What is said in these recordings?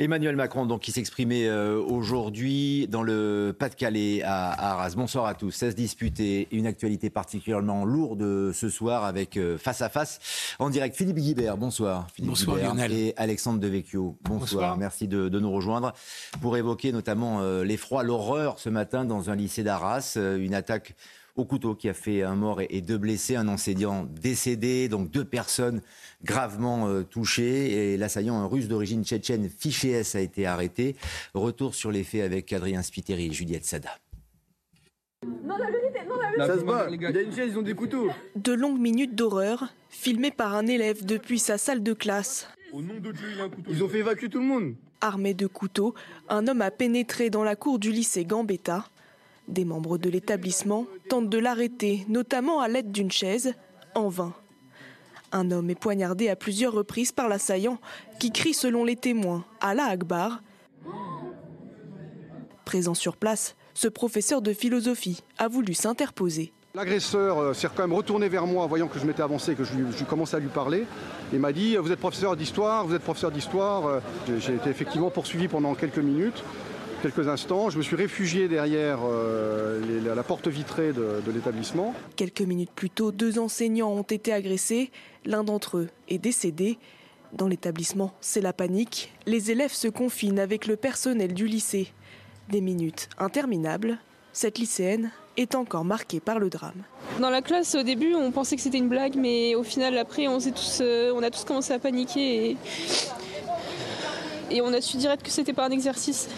Emmanuel Macron, donc, qui s'exprimait euh, aujourd'hui dans le Pas-de-Calais à, Arras. Bonsoir à tous. 16 disputés, une actualité particulièrement lourde ce soir avec euh, face à face en direct Philippe Guibert. Bonsoir. Philippe bonsoir Lionel. Et Alexandre Devecchio. Bonsoir. bonsoir. Merci de, nous rejoindre pour évoquer notamment euh, l'effroi, l'horreur ce matin dans un lycée d'Arras. une attaque au couteau qui a fait un mort et deux blessés, un enseignant décédé, donc deux personnes gravement euh, touchées. Et l'assaillant, un russe d'origine tchétchène, fiché S, a été arrêté. Retour sur les faits avec Adrien Spiteri et Juliette Sada. Non, la vérité, non, la vérité. Ça se bat, il a une chaise, ils ont des couteaux. De longues minutes d'horreur, filmées par un élève depuis sa salle de classe. Au nom de Dieu, il a un couteau. Ils ont fait évacuer tout le monde. Armé de couteaux, un homme a pénétré dans la cour du lycée Gambetta. Des membres de l'établissement tentent de l'arrêter, notamment à l'aide d'une chaise, en vain. Un homme est poignardé à plusieurs reprises par l'assaillant, qui crie selon les témoins Allah Akbar. Présent sur place, ce professeur de philosophie a voulu s'interposer. L'agresseur euh, s'est quand même retourné vers moi, voyant que je m'étais avancé, que je, je commençais à lui parler. Il m'a dit Vous êtes professeur d'histoire, vous êtes professeur d'histoire. Euh, j'ai été effectivement poursuivi pendant quelques minutes quelques instants. Je me suis réfugié derrière euh, la porte vitrée de, de l'établissement. Quelques minutes plus tôt, deux enseignants ont été agressés. L'un d'entre eux est décédé. Dans l'établissement, c'est la panique. Les élèves se confinent avec le personnel du lycée. Des minutes interminables. Cette lycéenne est encore marquée par le drame. Dans la classe, au début, on pensait que c'était une blague, mais au final, après, on, tous, euh, on a tous commencé à paniquer et, et on a su direct que c'était pas un exercice.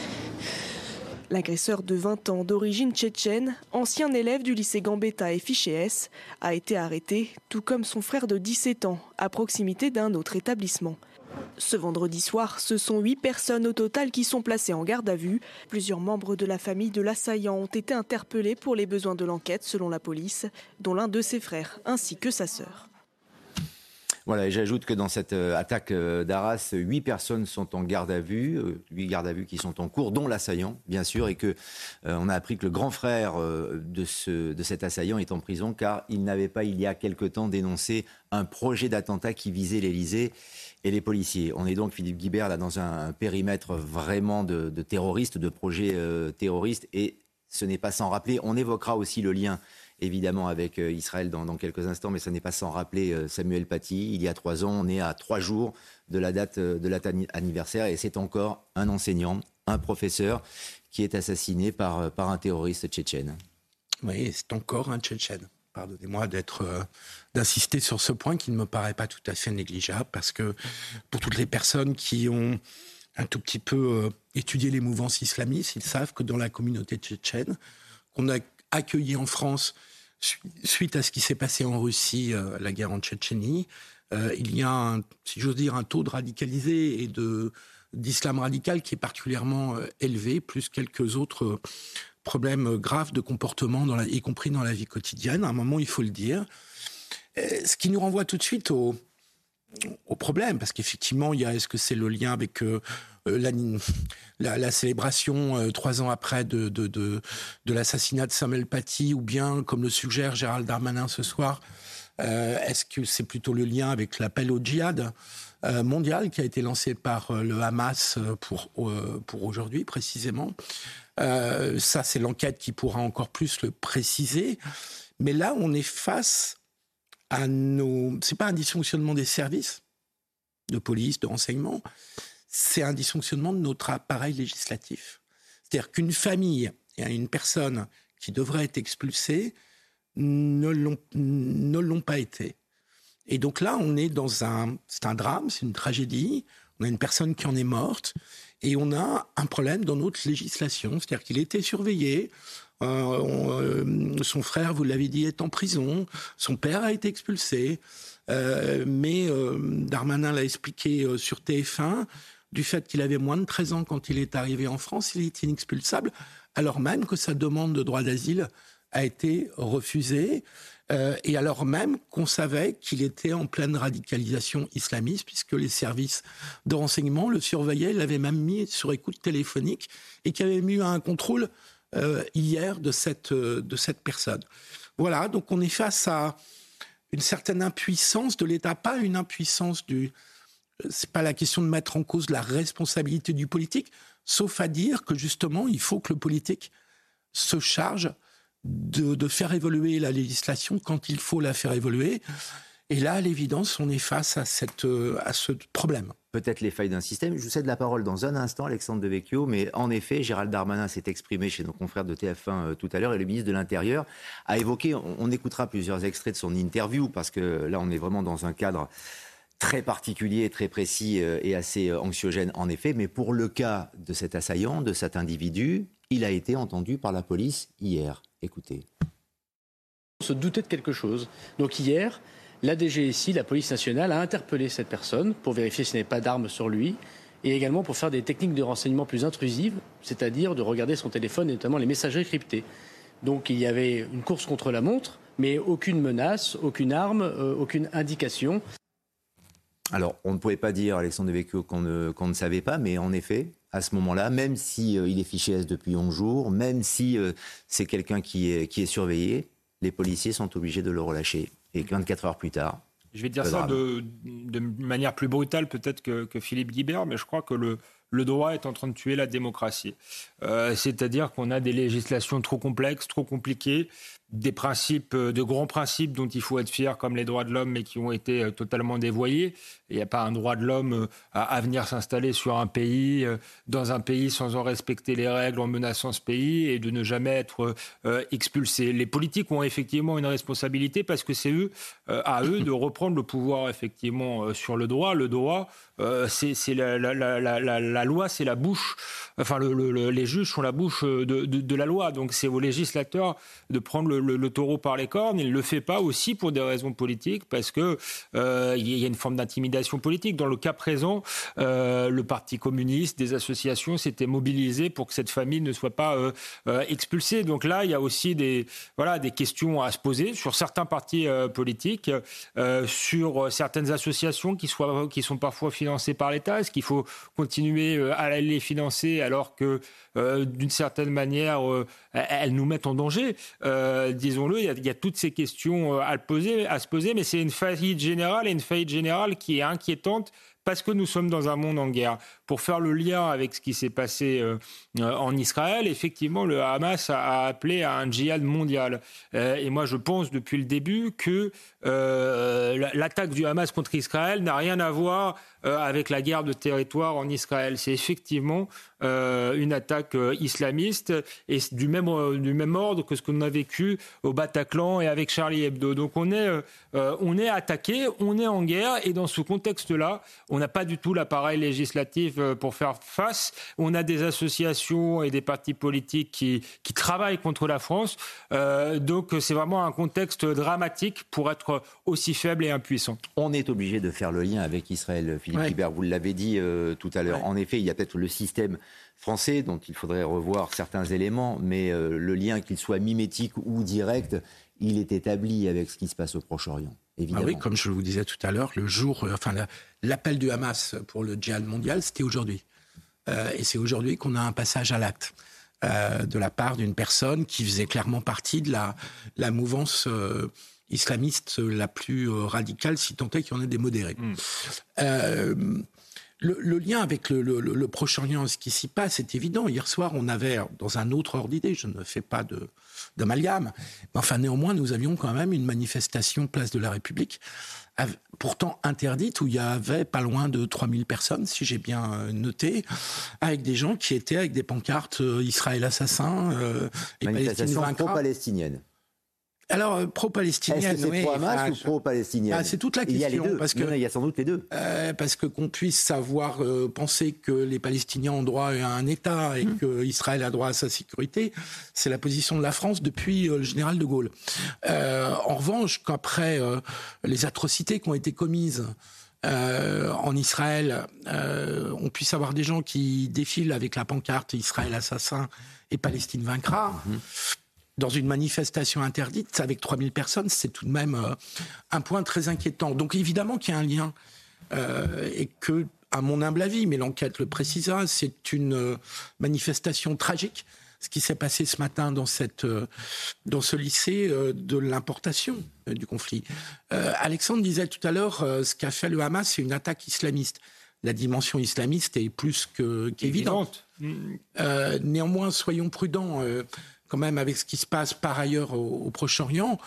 L'agresseur de 20 ans d'origine tchétchène, ancien élève du lycée Gambetta et fiché a été arrêté, tout comme son frère de 17 ans, à proximité d'un autre établissement. Ce vendredi soir, ce sont huit personnes au total qui sont placées en garde à vue. Plusieurs membres de la famille de l'assaillant ont été interpellés pour les besoins de l'enquête, selon la police, dont l'un de ses frères ainsi que sa sœur. Voilà, et j'ajoute que dans cette euh, attaque euh, d'Arras, huit personnes sont en garde à vue, euh, huit gardes à vue qui sont en cours, dont l'assaillant, bien sûr, et que on a appris que le grand frère de, ce, de cet assaillant est en prison car il n'avait pas, il y a quelque temps, dénoncé un projet d'attentat qui visait l'Élysée et les policiers. On est donc, Philippe Guibert, là, dans un, périmètre vraiment de, terroristes, de projets terroristes, et ce n'est pas sans rappeler, on évoquera aussi le lien évidemment avec euh, Israël dans, quelques instants, mais ce n'est pas sans rappeler euh, Samuel Paty. Il y a trois ans, on est à trois jours de la date euh, de l'anniversaire et c'est encore un enseignant, un professeur qui est assassiné par, un terroriste tchétchène. Oui, c'est encore un tchétchène. Pardonnez-moi d'insister sur ce point qui ne me paraît pas tout à fait négligeable parce que pour toutes les personnes qui ont un tout petit peu étudié les mouvances islamistes, ils savent que dans la communauté tchétchène, qu'on a accueilli en France suite à ce qui s'est passé en Russie, euh, la guerre en Tchétchénie, euh, il y a, si j'ose dire, un taux de radicalisé et de d'islam radical qui est particulièrement euh, élevé, plus quelques autres problèmes graves de comportement, y compris dans la vie quotidienne. À un moment, il faut le dire. Ce qui nous renvoie tout de suite au, au problème, parce qu'effectivement, il y a est-ce que c'est le lien avec euh, euh, la, célébration euh, trois ans après de l'assassinat de Samuel Paty, ou bien, comme le suggère Gérald Darmanin ce soir, est-ce que c'est plutôt le lien avec l'appel au djihad mondial qui a été lancé par le Hamas pour, pour aujourd'hui précisément? Ça, c'est l'enquête qui pourra encore plus le préciser. Mais là, on est face à nos. C'est pas un dysfonctionnement des services de police, de renseignement, c'est un dysfonctionnement de notre appareil législatif. C'est-à-dire qu'une famille et une personne qui devrait être expulsée ne l'ont pas été. Et donc là, on est dans un, c'est un drame, c'est une tragédie. On a une personne qui en est morte et on a un problème dans notre législation, c'est-à-dire qu'il était surveillé, son frère, vous l'avez dit, est en prison. Son père a été expulsé. Euh, mais Darmanin l'a expliqué sur TF1, du fait qu'il avait moins de 13 ans quand il est arrivé en France, il est inexpulsable, alors même que sa demande de droit d'asile a été refusée, et alors même qu'on savait qu'il était en pleine radicalisation islamiste, puisque les services de renseignement le surveillaient, l'avaient même mis sur écoute téléphonique, et qu'il avait mis un contrôle euh, hier de cette, euh, de cette personne. Voilà, donc on est face à une certaine impuissance de l'État, pas une impuissance du, c'est pas la question de mettre en cause la responsabilité du politique, sauf à dire que justement, il faut que le politique se charge de, faire évoluer la législation quand il faut la faire évoluer. Et là, à l'évidence, on est face à, cette, à ce problème. Peut-être les failles d'un système. Je vous cède la parole dans un instant, Alexandre Devecchio, mais en effet, Gérald Darmanin s'est exprimé chez nos confrères de TF1 euh, tout à l'heure et le ministre de l'Intérieur a évoqué, on, écoutera plusieurs extraits de son interview parce que là, on est vraiment dans un cadre très particulier, très précis euh, et assez euh, anxiogène en effet. Mais pour le cas de cet assaillant, de cet individu, il a été entendu par la police hier. Écoutez. On se doutait de quelque chose. Donc hier, la DGSI, la police nationale, a interpellé cette personne pour vérifier s'il n'y avait pas d'armes sur lui et également pour faire des techniques de renseignement plus intrusives, c'est-à-dire de regarder son téléphone et notamment les messageries cryptées. Donc il y avait une course contre la montre, mais aucune menace, aucune arme, euh, aucune indication. Alors, on ne pouvait pas dire, Alexandre Devecchio, qu'on ne, savait pas, mais en effet, à ce moment-là, même si euh, il est fiché S depuis 11 jours, même si euh, c'est quelqu'un qui est surveillé, les policiers sont obligés de le relâcher. Et 24 heures plus tard. Je vais dire ça de, de, manière plus brutale peut-être que, que, Philippe Guibert, mais je crois que le, le droit est en train de tuer la démocratie. Euh, c'est-à-dire qu'on a des législations trop complexes, trop compliquées, des principes, euh, de grands principes dont il faut être fier, comme les droits de l'homme, mais qui ont été euh, totalement dévoyés. Il n'y a pas un droit de l'homme à, venir s'installer sur un pays, dans un pays sans en respecter les règles, en menaçant ce pays et de ne jamais être expulsé. Les politiques ont effectivement une responsabilité parce que c'est eux, à eux de reprendre le pouvoir effectivement sur le droit. Le droit, c'est la, loi, c'est la bouche. Enfin, le, les juges sont la bouche de, la loi. Donc, c'est aux législateurs de prendre le, taureau par les cornes. Il ne le fait pas aussi pour des raisons politiques, parce que euh, il y a une forme d'intimidation politique. Dans le cas présent, euh, le Parti communiste, des associations s'étaient mobilisées pour que cette famille ne soit pas euh, expulsée. Donc là, il y a aussi des voilà des questions à se poser sur certains partis politiques, sur certaines associations qui qui sont parfois financées par l'État. Est-ce qu'il faut continuer euh, à les financer alors que euh, d'une certaine manière, euh, elles nous mettent en danger. Disons-le, il y, a toutes ces questions à, poser, à se poser, mais c'est une faillite générale et une faillite générale qui est inquiétante parce que nous sommes dans un monde en guerre. Pour faire le lien avec ce qui s'est passé en Israël, effectivement, le Hamas a, appelé à un djihad mondial. et moi, je pense depuis le début que l'attaque du Hamas contre Israël n'a rien à voir euh, avec la guerre de territoire en Israël. C'est effectivement euh, une attaque euh, islamiste et du même, du même ordre que ce qu'on a vécu au Bataclan et avec Charlie Hebdo. Donc on est, on est attaqué, on est en guerre et dans ce contexte-là, on n'a pas du tout l'appareil législatif pour faire face. On a des associations et des partis politiques qui, qui travaillent contre la France. donc c'est vraiment un contexte dramatique pour être aussi faible et impuissant. On est obligé de faire le lien avec Israël, vous l'avez dit euh, tout à l'heure. En effet, il y a peut-être le système français dont il faudrait revoir certains éléments, mais euh, le lien, qu'il soit mimétique ou direct, il est établi avec ce qui se passe au Proche-Orient. Évidemment. Ah oui, comme je vous disais tout à l'heure, le jour, euh, enfin, l'appel du Hamas pour le djihad mondial, c'était aujourd'hui. et c'est aujourd'hui qu'on a un passage à l'acte. de la part d'une personne qui faisait clairement partie de la, la mouvance islamiste la plus euh, radicale, si tant est qu'il y en ait des modérés. Hmm. Euh, le, lien avec le, Proche-Orient, ce qui s'y passe, est évident. Hier soir, on avait, dans un autre ordre d'idée, je ne fais pas de d'amalgame, mais enfin néanmoins, nous avions quand même une manifestation place de la République, pourtant interdite, où il y avait pas loin de 3000 personnes, si j'ai bien euh, noté, avec des gens qui étaient avec des pancartes Israël assassin et Palestine pro-palestinienne. Alors, euh, pro-palestinienne. Est-ce que c'est pro-Hamas ou pro-palestinienne ah, C'est toute la question. Il y a les deux. Parce que, il y a sans doute les deux. Euh, parce que qu'on puisse savoir euh, penser que les Palestiniens ont droit à un État et mmh. que Israël a droit à sa sécurité, c'est la position de la France depuis le général de Gaulle. en revanche, qu'après les atrocités qui ont été commises en Israël, on puisse avoir des gens qui défilent avec la pancarte Israël assassin et Palestine vaincra. Mmh dans une manifestation interdite avec 3000 personnes, c'est tout de même euh, un point très inquiétant. Donc évidemment qu'il y a un lien euh, et que, à mon humble avis, mais l'enquête le précisera, c'est une euh, manifestation tragique. ce qui s'est passé ce matin dans, cette, dans ce lycée de l'importation du conflit. Alexandre disait tout à l'heure, ce qu'a fait le Hamas, c'est une attaque islamiste la dimension islamiste est plus qu'évidente. Euh, néanmoins, soyons prudents euh, quand même avec ce qui se passe par ailleurs au, Proche-Orient,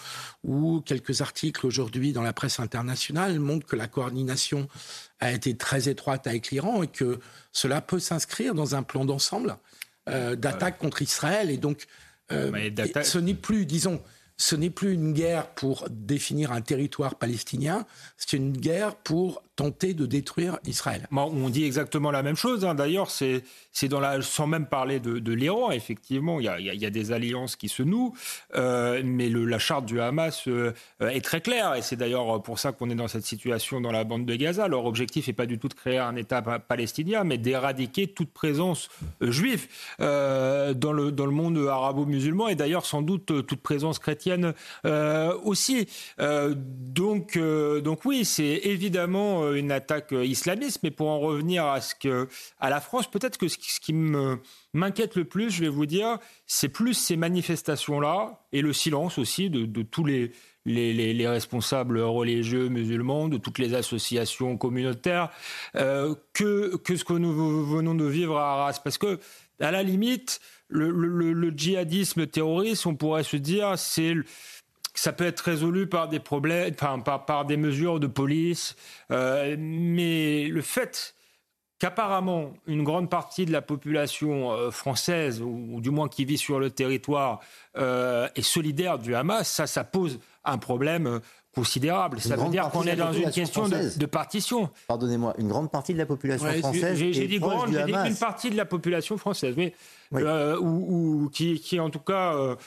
où quelques articles aujourd'hui dans la presse internationale montrent que la coordination a été très étroite avec l'Iran et que cela peut s'inscrire dans un plan d'ensemble euh, d'attaque contre Israël. Et donc, ce n'est plus, disons, ce n'est plus une guerre pour définir un territoire palestinien, c'est une guerre pour tenter de détruire Israël. On dit exactement la même chose. Hein. D'ailleurs, c'est dans la, sans même parler de, l'Iran, effectivement, il y, a, des alliances qui se nouent, euh, mais la charte du Hamas euh, est très claire, et c'est d'ailleurs pour ça qu'on est dans cette situation dans la bande de Gaza. Leur objectif n'est pas du tout de créer un État palestinien, mais d'éradiquer toute présence euh, juive dans, le, dans le monde arabo-musulman, et d'ailleurs sans doute toute présence chrétienne aussi. donc, donc oui, c'est évidemment euh, une attaque euh, islamiste, mais pour en revenir à ce que à la France, peut-être que ce qui, m'inquiète le plus, je vais vous dire, c'est plus ces manifestations-là et le silence aussi de, tous les, les, responsables religieux musulmans, de toutes les associations communautaires, euh, que, que ce que nous venons de vivre à Arras. Parce que, à la limite, le, le djihadisme terroriste, on pourrait se dire, c'est ça peut être résolu par des problèmes, par, par des mesures de police, euh, mais le fait qu'apparemment une grande partie de la population euh, française, ou, du moins qui vit sur le territoire, euh, est solidaire du Hamas, ça, ça pose un problème considérable. ça veut dire qu'on est dans une question de, partition. Pardonnez-moi, une grande partie de la population française. J'ai dit grande, j'ai dit une partie de la population française, mais ou, qui, qui, en tout cas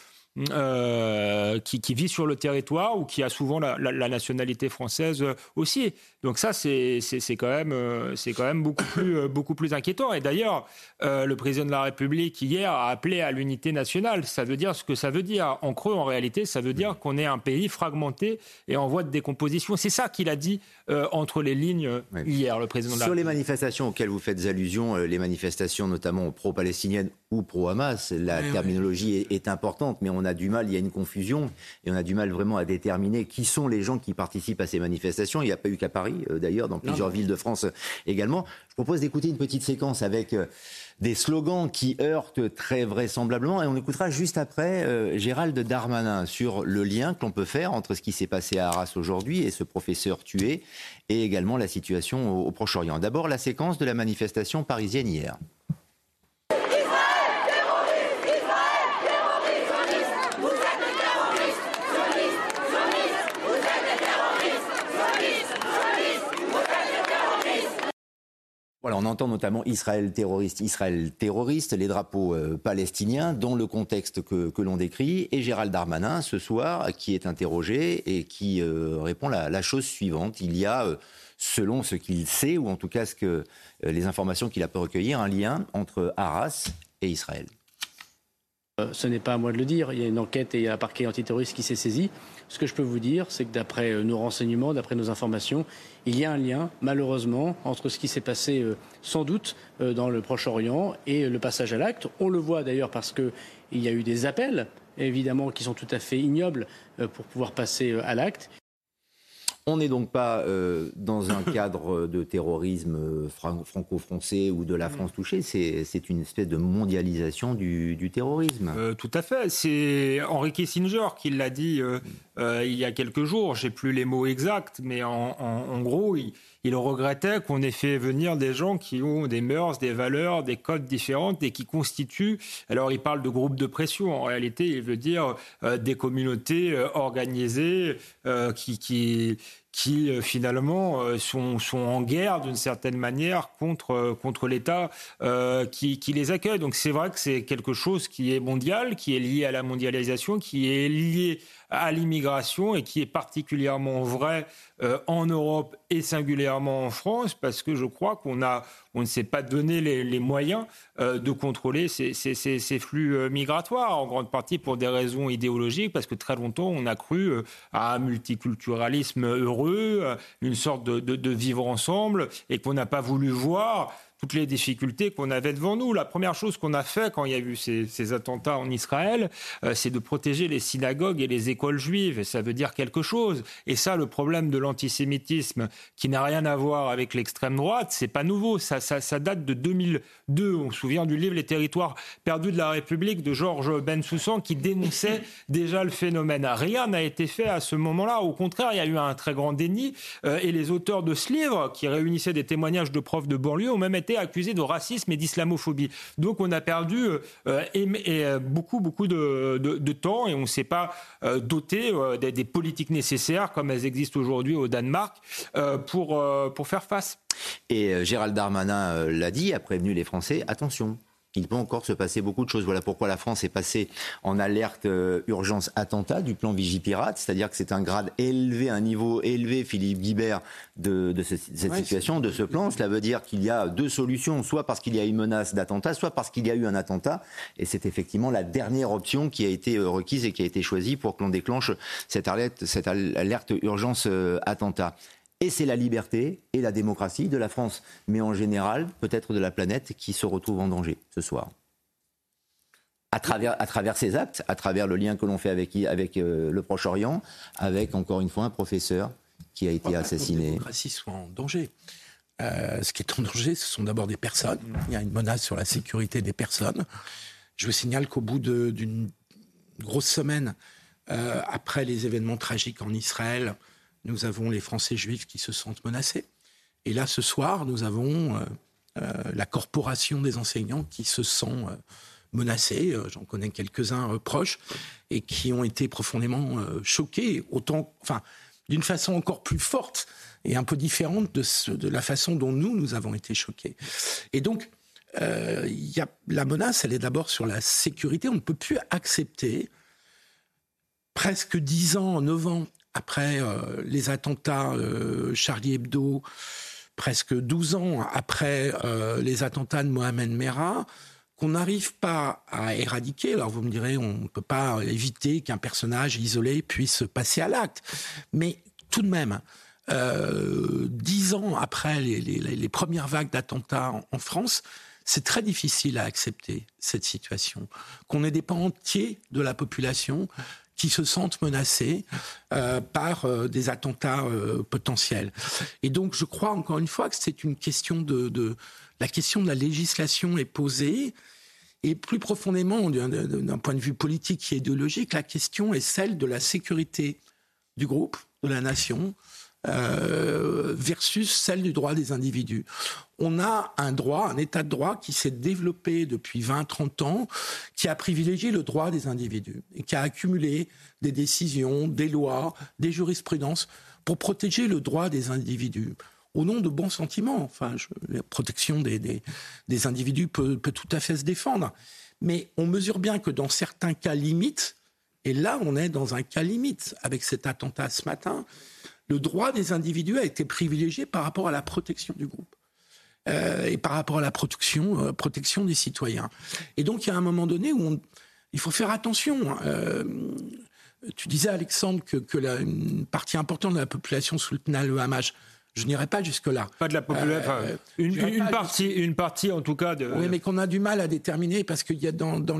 euh, qui, vit sur le territoire ou qui a souvent la, nationalité française aussi. Donc ça, c'est quand même, euh, c'est quand même beaucoup plus, euh, beaucoup plus inquiétant. Et d'ailleurs, le président de la République hier a appelé à l'unité nationale. Ça veut dire ce que ça veut dire. En creux, en réalité, ça veut dire qu'on est un pays fragmenté et en voie de décomposition. C'est ça qu'il a dit entre les lignes hier, le président de la Sur les manifestations auxquelles vous faites allusion, les manifestations notamment pro-palestiniennes ou pro-Hamas, la terminologie est, est importante, mais on a a du mal, il y a une confusion, et on a du mal vraiment à déterminer qui sont les gens qui participent à ces manifestations. Il n'y a pas eu qu'à Paris, euh, d'ailleurs, dans plusieurs villes de France euh, également. Je propose d'écouter une petite séquence avec euh, des slogans qui heurtent très vraisemblablement, et on écoutera juste après Gérald Darmanin sur le lien que l'on peut faire entre ce qui s'est passé à Arras aujourd'hui et ce professeur tué, et également la situation au Proche-Orient. D'abord, la séquence de la manifestation parisienne hier. On entend notamment Israël terroriste, Israël terroriste, les drapeaux euh, palestiniens dans le contexte que, l'on décrit, et Gérald Darmanin ce soir qui est interrogé et qui euh, répond la, la, chose suivante. Il y a, euh, selon ce qu'il sait, ou en tout cas ce que, les informations qu'il a pu recueillir, un lien entre Arras et Israël. Euh, ce n'est pas à moi de le dire. Il y a une enquête et il y a un parquet antiterroriste qui s'est saisi. Ce que je peux vous dire, c'est que d'après euh, nos renseignements, d'après nos informations, il y a un lien, malheureusement, entre ce qui s'est passé euh, sans doute dans le Proche-Orient et le passage à l'acte. On le voit d'ailleurs parce qu'il y a eu des appels, évidemment, qui sont tout à fait ignobles pour pouvoir passer à l'acte. On n'est donc pas euh, dans un cadre de terrorisme euh, franco-français ou de la France touchée, c'est une espèce de mondialisation du, terrorisme. Euh, tout à fait. C'est Henri Kissinger qui l'a dit il y a quelques jours. J'ai plus les mots exacts, mais en, gros, il, il regrettait qu'on ait fait venir des gens qui ont des mœurs, des valeurs, des codes différentes et qui constituent. Alors, il parle de groupes de pression. En réalité, il veut dire des communautés organisées qui, qui qui euh, finalement euh, sont, sont, en guerre d'une certaine manière contre, euh, contre l'État qui, qui, les accueille. Donc c'est vrai que c'est quelque chose qui est mondial, qui est lié à la mondialisation, qui est lié à l'immigration et qui est particulièrement vrai en Europe et singulièrement en France parce que je crois qu'on a on ne s'est pas donné les, moyens euh, de contrôler ces, flux euh, migratoires en grande partie pour des raisons idéologiques parce que très longtemps on a cru à un multiculturalisme heureux une sorte de vivre ensemble et qu'on n'a pas voulu voir toutes les difficultés qu'on avait devant nous. La première chose qu'on a fait quand il y a eu ces, attentats en Israël, euh, c'est de protéger les synagogues et les écoles juives. Et ça veut dire quelque chose. Et ça, le problème de l'antisémitisme, qui n'a rien à voir avec l'extrême droite, c'est pas nouveau. Ça, ça, ça, date de 2002. On se souvient du livre Les territoires perdus de la République de Georges Bensoussan qui dénonçait déjà le phénomène. Rien n'a été fait à ce moment-là. Au contraire, il y a eu un très grand déni. Euh, et les auteurs de ce livre, qui réunissaient des témoignages de profs de banlieue, ont même été accusés de racisme et d'islamophobie. Donc on a perdu euh, euh, beaucoup, beaucoup de, temps et on ne s'est pas doté des, politiques nécessaires comme elles existent aujourd'hui au Danemark pour faire face. Et Gérald Darmanin l'a dit, a prévenu les Français, attention, il peut encore se passer beaucoup de choses. Voilà pourquoi la France est passée en alerte euh, urgence attentat du plan Vigipirate, c'est-à-dire que c'est un grade élevé, un niveau élevé, Philippe Guibert, de, cette situation, de ce plan. Cela veut dire qu'il y a deux solutions, soit parce qu'il y a une menace d'attentat, soit parce qu'il y a eu un attentat. Et c'est effectivement la dernière option qui a été euh, requise et qui a été choisie pour que l'on déclenche cette alerte, cette alerte urgence euh, attentat. Et c'est la liberté et la démocratie de la France, mais en général, peut-être de la planète, qui se retrouve en danger ce soir. À travers, à travers ces actes, à travers le lien que l'on fait avec, avec euh, le Proche-Orient, avec, encore une fois, un professeur qui a été assassiné. La démocratie soit en danger. Euh, ce qui est en danger, ce sont d'abord des personnes. Il y a une menace sur la sécurité des personnes. Je vous signale qu'au bout d'une grosse semaine, euh, après les événements tragiques en Israël, nous avons les Français juifs qui se sentent menacés. Et là, ce soir, nous avons euh, euh, la corporation des enseignants qui se sent euh, menacés. J'en connais quelques-uns proches et qui ont été profondément choqués, autant, enfin, d'une façon encore plus forte et un peu différente de, la façon dont nous, nous avons été choqués. Et donc, il y a, la menace, elle est d'abord sur la sécurité. On ne peut plus accepter, presque dix ans, neuf ans après euh, les attentats euh, Charlie Hebdo, presque 12 ans après euh, les attentats de Mohamed Merah, qu'on n'arrive pas à éradiquer. Alors vous me direz, on ne peut pas éviter qu'un personnage isolé puisse passer à l'acte. Mais tout de même, dix ans après les, premières vagues d'attentats en, France, c'est très difficile à accepter cette situation. Qu'on ait des pans entiers de la population qui se sentent menacés euh, par euh, des attentats euh, potentiels. Et donc, je crois encore une fois que c'est une question de, de, la question de la législation est posée. Et plus profondément, d'un point de vue politique et idéologique, la question est celle de la sécurité du groupe, de la nation, euh, versus celle du droit des individus. On a un droit, un état de droit qui s'est développé depuis 20-30 ans, qui a privilégié le droit des individus et qui a accumulé des décisions, des lois, des jurisprudences pour protéger le droit des individus au nom de bons sentiments. Enfin, la protection des, des, individus peut, peut, tout à fait se défendre. Mais on mesure bien que dans certains cas limites, et là on est dans un cas limite avec cet attentat ce matin, le droit des individus a été privilégié par rapport à la protection du groupe. Euh, et par rapport à la protection, euh, protection des citoyens. Et donc, il y a un moment donné où il faut faire attention. Euh, tu disais, Alexandre, que, une partie importante de la population soutenait le Hamas. Je n'irai pas jusque-là. Pas de la population. Euh, une, partie, une partie en tout cas. De... Oui, mais qu'on a du mal à déterminer parce qu'il y a dans, dans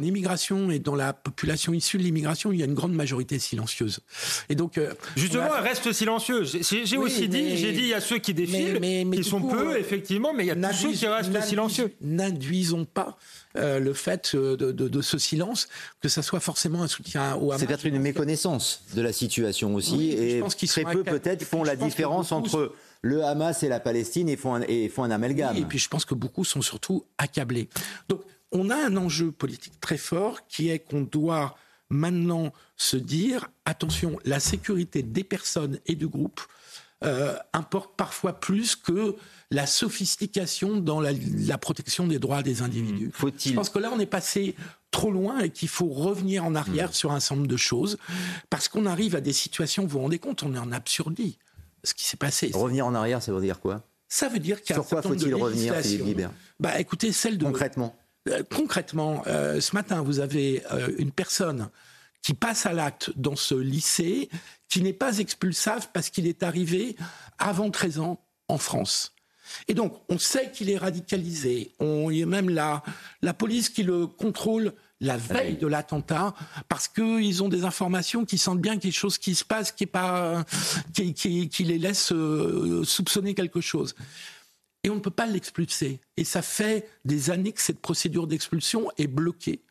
l'immigration et dans la population issue de l'immigration, il y a une grande majorité silencieuse. Et donc euh, justement, elle reste silencieuse. J'ai aussi dit, j'ai dit, il y a ceux qui défilent, mais, qui sont peu, effectivement, mais il y a tous ceux qui restent silencieux. N'induisons pas euh, le fait de, de, ce silence, que ça soit forcément un soutien au Hamas. C'est peut-être une méconnaissance de la situation aussi, et très peu peut-être font la différence entre le Hamas et la Palestine et font un, et font un amalgame. et puis je pense que beaucoup sont surtout accablés. Donc on a un enjeu politique très fort qui est qu'on doit maintenant se dire attention, la sécurité des personnes et du groupe euh, importe parfois plus que la sophistication dans la, protection des droits des individus. Mmh. Faut-il Je pense que là, on est passé trop loin et qu'il faut revenir en arrière mmh. sur un certain nombre de choses parce qu'on arrive à des situations, vous vous rendez compte, on est en absurdie. Ce qui s'est passé. Revenir en arrière, ça veut dire quoi? Ça veut dire qu'il y a Sur quoi faut-il revenir, Philippe Bah, écoutez, celle de. Concrètement. Euh, concrètement, euh, ce matin, vous avez une personne qui passe à l'acte dans ce lycée, qui n'est pas expulsable parce qu'il est arrivé avant 13 ans en France. Et donc, on sait qu'il est radicalisé. On, il y a même la, la police qui le contrôle la veille de l'attentat parce qu'ils ont des informations qui sentent bien quelque chose qui se passe qui est pas qui, qui, les laisse euh, soupçonner quelque chose et on ne peut pas l'expulser et ça fait des années que cette procédure d'expulsion est bloquée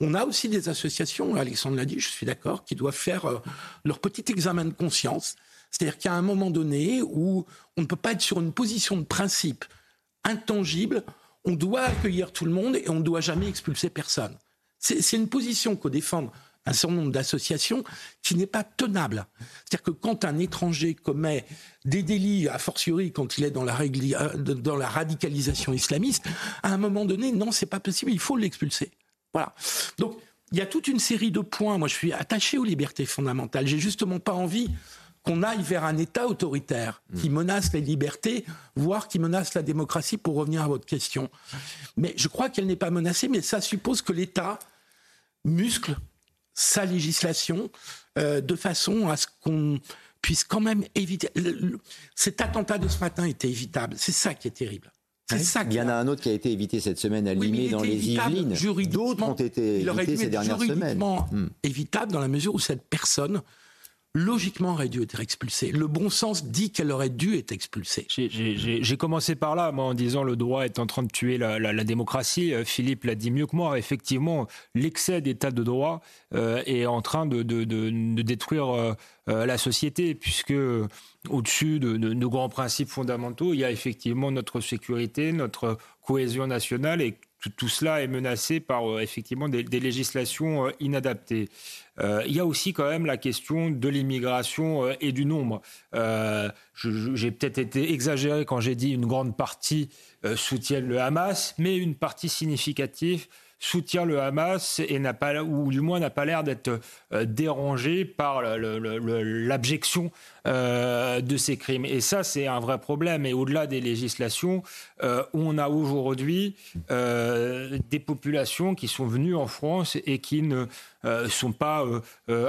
on a aussi des associations, Alexandre l'a dit, je suis d'accord, qui doivent faire euh, leur petit examen de conscience. C'est-à-dire qu'à un moment donné où on ne peut pas être sur une position de principe intangible, on doit accueillir tout le monde et on ne doit jamais expulser personne. C'est une position que défendent un certain nombre d'associations qui n'est pas tenable. C'est-à-dire que quand un étranger commet des délits, a fortiori quand il est dans la, dans la radicalisation islamiste, à un moment donné, non, c'est pas possible, il faut l'expulser. Voilà. Donc, il y a toute une série de points. Moi, je suis attaché aux libertés fondamentales. J'ai justement pas envie qu'on aille vers un État autoritaire qui hmm. menace les libertés, voire qui menace la démocratie, pour revenir à votre question. Mais je crois qu'elle n'est pas menacée, mais ça suppose que l'État muscle sa législation euh, de façon à ce qu'on puisse quand même éviter. Cet attentat de ce matin était évitable. C'est ça qui est terrible. Ça Il y en a un autre qui a été évité cette semaine à Limay dans les Yvelines. D'autres ont été évités ces dernières semaines. Hmm. évitable dans la mesure où cette personne logiquement aurait dû être expulsée. Le bon sens dit qu'elle aurait dû être expulsée. J'ai commencé par là, moi, en disant le droit est en train de tuer la, démocratie. Euh, Philippe l'a dit mieux que moi. Effectivement, l'excès d'état de droit euh, est en train de, détruire euh, la société, puisque au-dessus de, nos grands principes fondamentaux, il y a effectivement notre sécurité, notre cohésion nationale et tout, cela est menacé par euh, effectivement des, législations euh, inadaptées. Euh, il y a aussi quand même la question de l'immigration et du nombre. j'ai peut-être été exagéré quand j'ai dit une grande partie soutiennent le Hamas, mais une partie significative soutient le Hamas et n'a pas, ou du moins n'a pas l'air d'être dérangé par l'abjection euh, de ces crimes. Et ça, c'est un vrai problème. Et au-delà des législations, euh, on a aujourd'hui euh, des populations qui sont venues en France et qui ne sont pas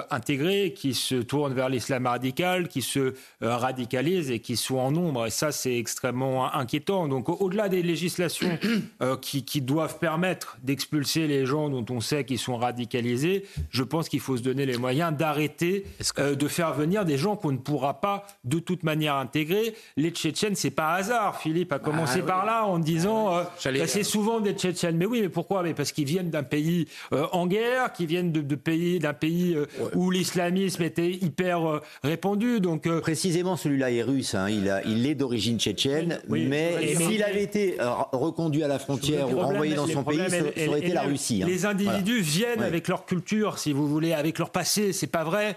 intégrées, qui se tournent vers l'islam radical, qui se radicalisent et qui sont en nombre. Et ça, c'est extrêmement inquiétant. Donc, au-delà des législations qui, qui, doivent permettre d'expulser les gens dont on sait qu'ils sont radicalisés, je pense qu'il faut se donner les moyens d'arrêter de faire venir des gens qu'on ne pourra pas de toute manière intégrer. Les Tchétchènes, c'est pas hasard. Philippe a commencé ah par là en disant euh, bah, c'est souvent des Tchétchènes. Mais oui, mais pourquoi? Mais parce qu'ils viennent d'un pays euh, en guerre, qui viennent de, pays d'un pays euh, où l'islamisme était hyper répandu. Donc précisément, celui-là est russe. Hein. Il, a, il est d'origine tchétchène, mais s'il avait été reconduit à la frontière ou envoyé dans son pays, ça, aurait été la Russie. Hein. Les individus viennent avec leur culture, si vous voulez, avec leur passé. C'est pas vrai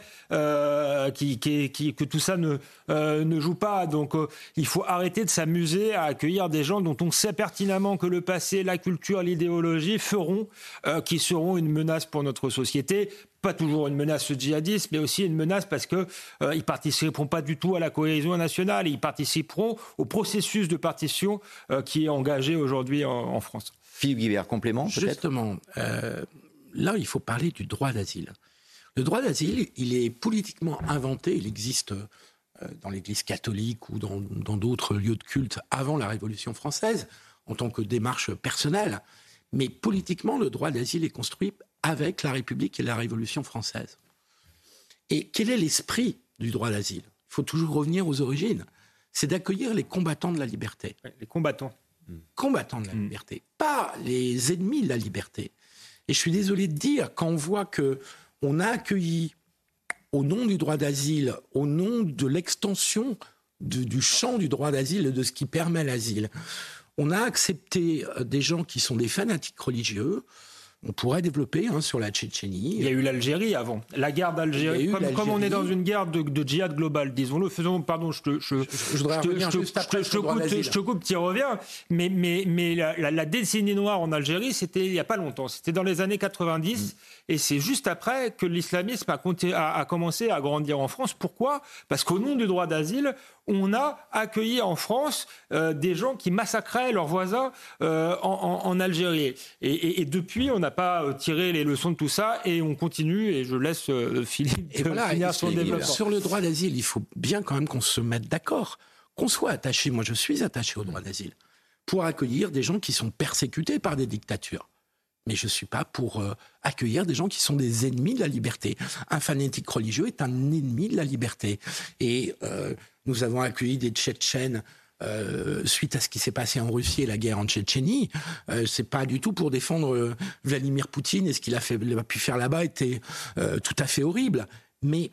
qui, qui, que tout ça ne, euh, ne joue pas. Donc euh, il faut arrêter de s'amuser à accueillir des gens dont on sait pertinemment que le passé, la culture, l'idéologie feront, euh, qui seront une menace pour notre société pas toujours une menace djihadiste, mais aussi une menace parce que euh, ils participeront pas du tout à la cohésion nationale, ils participeront au processus de partition qui est engagé aujourd'hui en, France. Philippe Guibert, complément Justement, là, il faut parler du droit d'asile. Le droit d'asile, il est politiquement inventé, il existe euh, dans l'Église catholique ou dans d'autres lieux de culte avant la Révolution française, en tant que démarche personnelle. Mais politiquement, le droit d'asile est construit avec la République et la Révolution française. Et quel est l'esprit du droit d'asile? Il faut toujours revenir aux origines. C'est d'accueillir les combattants de la liberté. Les combattants. Combattants de la hmm. liberté, pas les ennemis de la liberté. Et je suis désolé de dire, quand on voit que on a accueilli, au nom du droit d'asile, au nom de l'extension du champ du droit d'asile et de ce qui permet l'asile, on a accepté euh, des gens qui sont des fanatiques religieux, on pourrait développer hein, sur la Tchétchénie. Il y a eu l'Algérie avant. La guerre d'Algérie. Comme, on est dans une guerre de, de djihad global, disons-le, faisons, pardon, je te, je, je, te coupe, je te coupe, tu reviens. Mais, mais, mais la, la, décennie noire en Algérie, c'était il n'y a pas longtemps. C'était dans les années 90. Mm. Et c'est juste après que l'islamisme a, a, a, commencé à grandir en France. Pourquoi? Parce qu'au nom du droit d'asile, on a accueilli en France euh, des gens qui massacraient leurs voisins euh, en, Algérie. Et, depuis, on n'a pas euh, tiré les leçons de tout ça et on continue. Et je laisse Philippe et finir son développement. Sur le droit d'asile, il faut bien quand même qu'on se mette d'accord qu'on soit attaché, moi je suis attaché au droit d'asile, pour accueillir des gens qui sont persécutés par des dictatures. Mais je ne suis pas pour euh, accueillir des gens qui sont des ennemis de la liberté. Un fanatique religieux est un ennemi de la liberté. Et euh, nous avons accueilli des Tchétchènes euh, suite à ce qui s'est passé en Russie et la guerre en Tchétchénie, c'est pas du tout pour défendre Vladimir Poutine et ce qu'il a, a pu faire là-bas était tout à fait horrible. Mais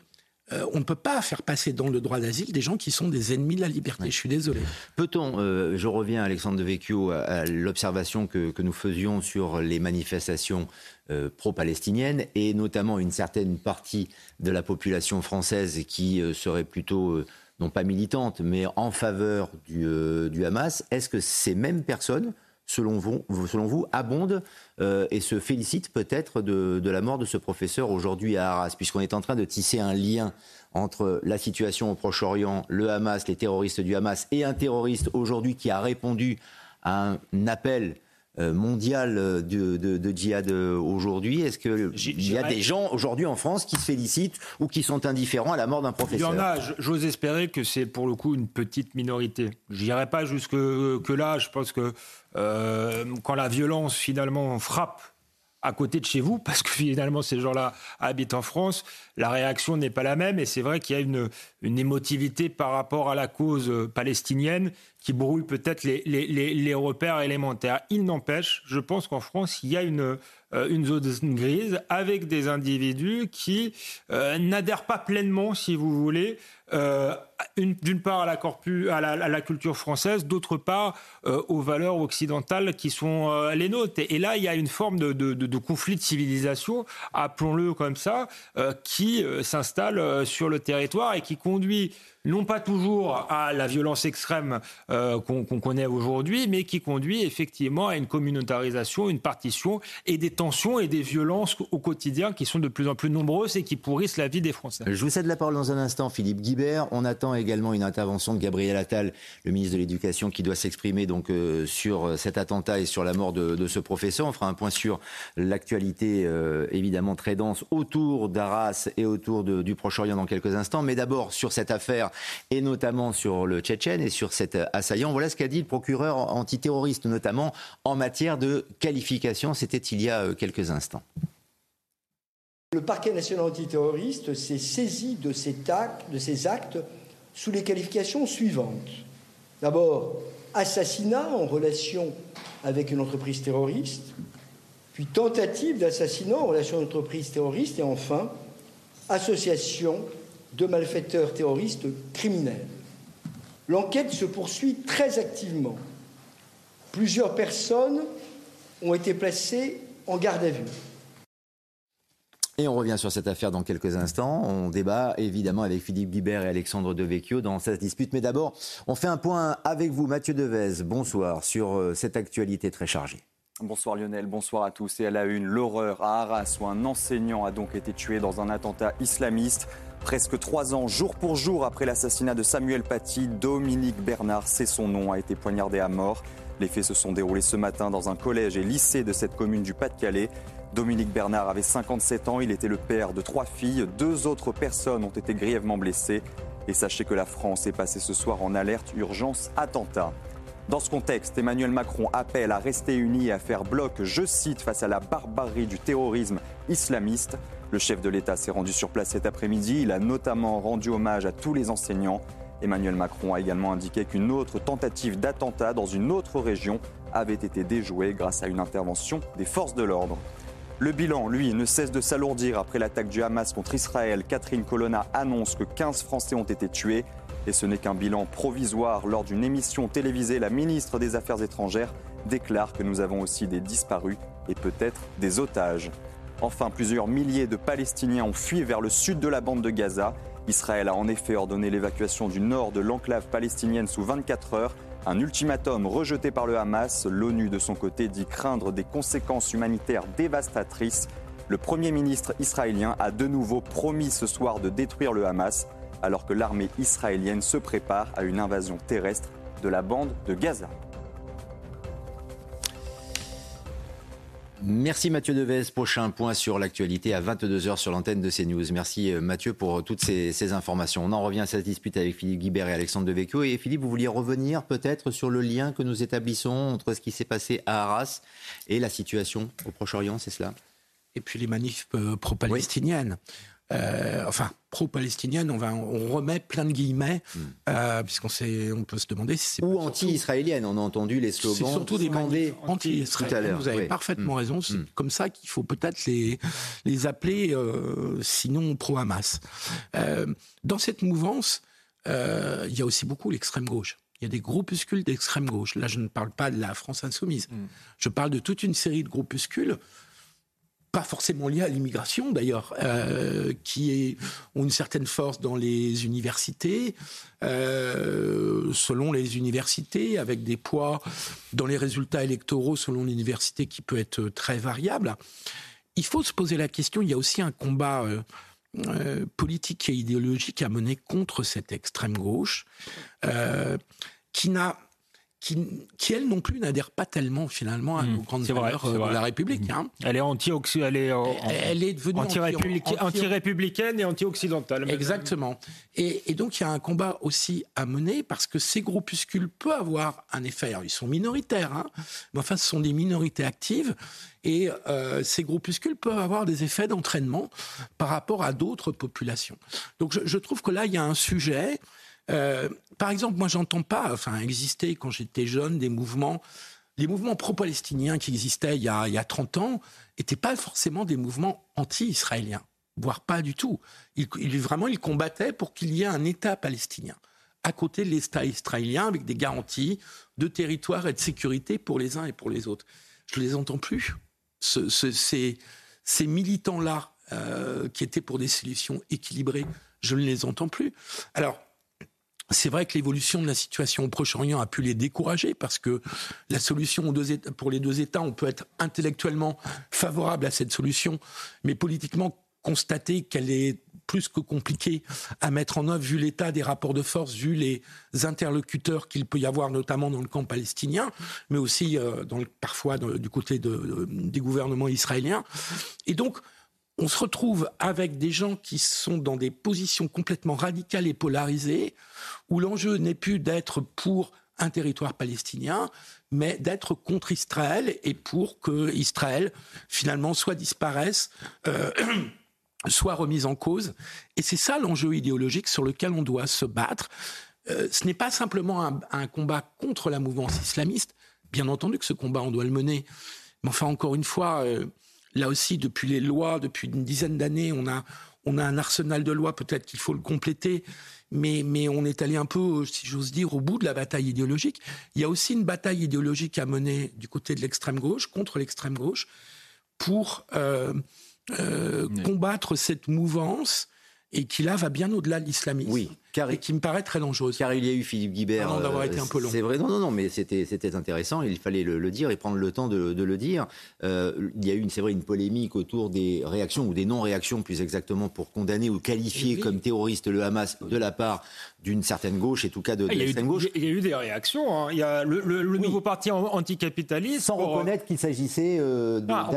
euh, on ne peut pas faire passer dans le droit d'asile des gens qui sont des ennemis de la liberté. Je suis désolé. Peut-on, euh, je reviens Alexandre de Vecchio à, l'observation que, nous faisions sur les manifestations euh, pro-palestiniennes et notamment une certaine partie de la population française qui serait plutôt non pas militante, mais en faveur du Hamas. Est-ce que ces mêmes personnes selon vous, selon vous abonde euh, et se félicite peut-être de, la mort de ce professeur aujourd'hui à Arras, puisqu'on est en train de tisser un lien entre la situation au Proche-Orient, le Hamas, les terroristes du Hamas, et un terroriste aujourd'hui qui a répondu à un appel mondial de, de, djihad euh, aujourd'hui? Est-ce qu'il y a des gens aujourd'hui en France qui se félicitent ou qui sont indifférents à la mort d'un professeur Il y en a. J'ose espérer que c'est pour le coup une petite minorité. Je n'irai pas jusque que là. Je pense que euh, quand la violence finalement frappe à côté de chez vous, parce que finalement ces gens-là habitent en France, la réaction n'est pas la même. Et c'est vrai qu'il y a une, une, émotivité par rapport à la cause palestinienne qui brouille peut-être les, les, les, repères élémentaires. Il n'empêche, je pense qu'en France, il y a une, euh, une zone grise avec des individus qui euh, n'adhèrent pas pleinement, si vous voulez, euh, d'une part à la, corpus, à, la, culture française, d'autre part aux valeurs occidentales qui sont les nôtres. Et, là, il y a une forme de, de, de conflit de civilisation, appelons-le comme ça, qui s'installe sur le territoire et qui conduit non pas toujours à la violence extrême euh, qu'on connaît aujourd'hui, mais qui conduit effectivement à une communautarisation, une partition et des tensions et des violences au quotidien qui sont de plus en plus nombreuses et qui pourrissent la vie des Français. Je vous cède la parole dans un instant, Philippe Guibert. On attend également une intervention de Gabriel Attal, le ministre de l'Éducation, qui doit s'exprimer donc euh, sur cet attentat et sur la mort de, ce professeur. On fera un point sur l'actualité euh, évidemment très dense autour d'Arras et autour du Proche-Orient dans quelques instants. Mais d'abord sur cette affaire et notamment sur le Tchétchène et sur cet assaillant. Voilà ce qu'a dit le procureur antiterroriste, notamment en matière de qualification. C'était il y a euh, quelques instants. Le parquet national antiterroriste s'est saisi de, de ces actes sous les qualifications suivantes. D'abord, assassinat en relation avec une entreprise terroriste, puis tentative d'assassinat en relation à une entreprise terroriste, et enfin, association de malfaiteurs terroristes criminels. L'enquête se poursuit très activement. Plusieurs personnes ont été placées en garde à vue. Et on revient sur cette affaire dans quelques instants. On débat évidemment avec Philippe Guibert et Alexandre Devecchio dans cette dispute. Mais d'abord, on fait un point avec vous, Mathieu Devez. Bonsoir sur euh, cette actualité très chargée. Bonsoir Lionel, bonsoir à tous. Et à la une, l'horreur à Arras où un enseignant a donc été tué dans un attentat islamiste. Presque trois ans, jour pour jour après l'assassinat de Samuel Paty, Dominique Bernard, c'est son nom, a été poignardé à mort. Les faits se sont déroulés ce matin dans un collège et lycée de cette commune du Pas-de-Calais. Dominique Bernard avait 57 ans, il était le père de trois filles, deux autres personnes ont été grièvement blessées. Et sachez que la France est passée ce soir en alerte urgence attentat. Dans ce contexte, Emmanuel Macron appelle à rester unis et à faire bloc, je cite, face à la barbarie du terrorisme islamiste. Le chef de l'État s'est rendu sur place cet après-midi. Il a notamment rendu hommage à tous les enseignants. Emmanuel Macron a également indiqué qu'une autre tentative d'attentat dans une autre région avait été déjouée grâce à une intervention des forces de l'ordre. Le bilan, lui, ne cesse de s'alourdir après l'attaque du Hamas contre Israël. Catherine Colonna annonce que 15 Français ont été tués. Et ce n'est qu'un bilan provisoire. Lors d'une émission télévisée, la ministre des Affaires étrangères déclare que nous avons aussi des disparus et peut-être des otages. Enfin, plusieurs milliers de Palestiniens ont fui vers le sud de la bande de Gaza. Israël a en effet ordonné l'évacuation du nord de l'enclave palestinienne sous 24 heures. Un ultimatum rejeté par le Hamas. L'ONU, de son côté, dit craindre des conséquences humanitaires dévastatrices. Le Premier ministre israélien a de nouveau promis ce soir de détruire le Hamas, alors que l'armée israélienne se prépare à une invasion terrestre de la bande de Gaza. Merci Mathieu Devez. Prochain point sur l'actualité à 22h sur l'antenne de CNews. Merci euh, Mathieu pour toutes ces, informations. On en revient à cette dispute avec Philippe Guibert et Alexandre Devecchio. Et Philippe, vous vouliez revenir peut-être sur le lien que nous établissons entre ce qui s'est passé à Arras et la situation au Proche-Orient, c'est cela? Et puis les manifs euh, pro-palestiniennes. Euh, enfin pro-palestinienne, on, va, on remet plein de guillemets, hmm. euh, puisqu'on on peut se demander si c'est... Ou anti-israélienne, on a entendu les slogans. C'est surtout des anti-israéliennes, vous avez parfaitement hmm. raison, c'est hmm. comme ça qu'il faut peut-être les, les appeler, euh, sinon pro-Hamas. dans cette mouvance, il y a aussi beaucoup l'extrême gauche. Il y a des groupuscules d'extrême gauche. Là, je ne parle pas de la France insoumise. Je parle de toute une série de groupuscules pas forcément liés à l'immigration d'ailleurs, euh, qui ont une certaine force dans les universités, euh, selon les universités, avec des poids dans les résultats électoraux selon l'université qui peut être très variable. Il faut se poser la question, il y a aussi un combat euh, politique et idéologique à mener contre cette extrême gauche, qui n'a qui, qui, elle non plus n'adhère pas tellement finalement à mmh. nos grandes valeurs euh, de la République. Mmh. Hein. Elle est anti elle est, elle est devenue anti-républicaine et anti-occidentale. Exactement. Et, et, donc il y a un combat aussi à mener parce que ces groupuscules peuvent avoir un effet. Alors, ils sont minoritaires, hein, mais enfin ce sont des minorités actives et euh, ces groupuscules peuvent avoir des effets d'entraînement par rapport à d'autres populations. Donc je, je trouve que là il y a un sujet euh, par exemple, moi, j'entends pas, enfin, exister quand j'étais jeune des mouvements. Les mouvements pro-palestiniens qui existaient il y, a, il y a 30 ans n'étaient pas forcément des mouvements anti-israéliens, voire pas du tout. Ils, vraiment, ils combattaient pour qu'il y ait un État palestinien à côté de l'État israélien avec des garanties de territoire et de sécurité pour les uns et pour les autres. Je ne les entends plus. Ce, ces, ces militants-là euh, qui étaient pour des solutions équilibrées, je ne les entends plus. Alors, c'est vrai que l'évolution de la situation au Proche-Orient a pu les décourager parce que la solution pour les deux États, on peut être intellectuellement favorable à cette solution, mais politiquement constater qu'elle est plus que compliquée à mettre en œuvre vu l'état des rapports de force, vu les interlocuteurs qu'il peut y avoir notamment dans le camp palestinien, mais aussi euh, parfois du côté des gouvernements israéliens. Et donc, on se retrouve avec des gens qui sont dans des positions complètement radicales et polarisées, où l'enjeu n'est plus d'être pour un territoire palestinien, mais d'être contre Israël et pour que Israël, finalement, soit disparaisse, euh, soit remise en cause. Et c'est ça l'enjeu idéologique sur lequel on doit se battre. Euh, ce n'est pas simplement un, combat contre la mouvance islamiste. Bien entendu que ce combat, on doit le mener. Mais enfin, encore une fois, euh, Là aussi, depuis les lois, depuis une dizaine d'années, on a, on a un arsenal de lois, peut-être qu'il faut le compléter, mais, mais on est allé un peu, si j'ose dire, au bout de la bataille idéologique. Il y a aussi une bataille idéologique à mener du côté de l'extrême gauche, contre l'extrême gauche, pour euh, euh, combattre cette mouvance et qui là va bien au-delà de l'islamisme. Oui, car, et qui me paraît très dangereuse. Car il y a eu Philippe Guibert. Pardon d'avoir été un peu long. C'est vrai, non, non, non, mais c'était, c'était intéressant. Il fallait le, dire et prendre le temps de, de le dire. Euh, il y a eu, c'est vrai, une polémique autour des réactions ou des non-réactions, plus exactement, pour condamner ou qualifier comme terroriste le Hamas de la part d'une certaine gauche et tout cas de, ah, l'extrême gauche. Il y a eu des réactions. Hein. Il y a le, nouveau parti anticapitaliste. Sans reconnaître qu'il s'agissait euh, ah,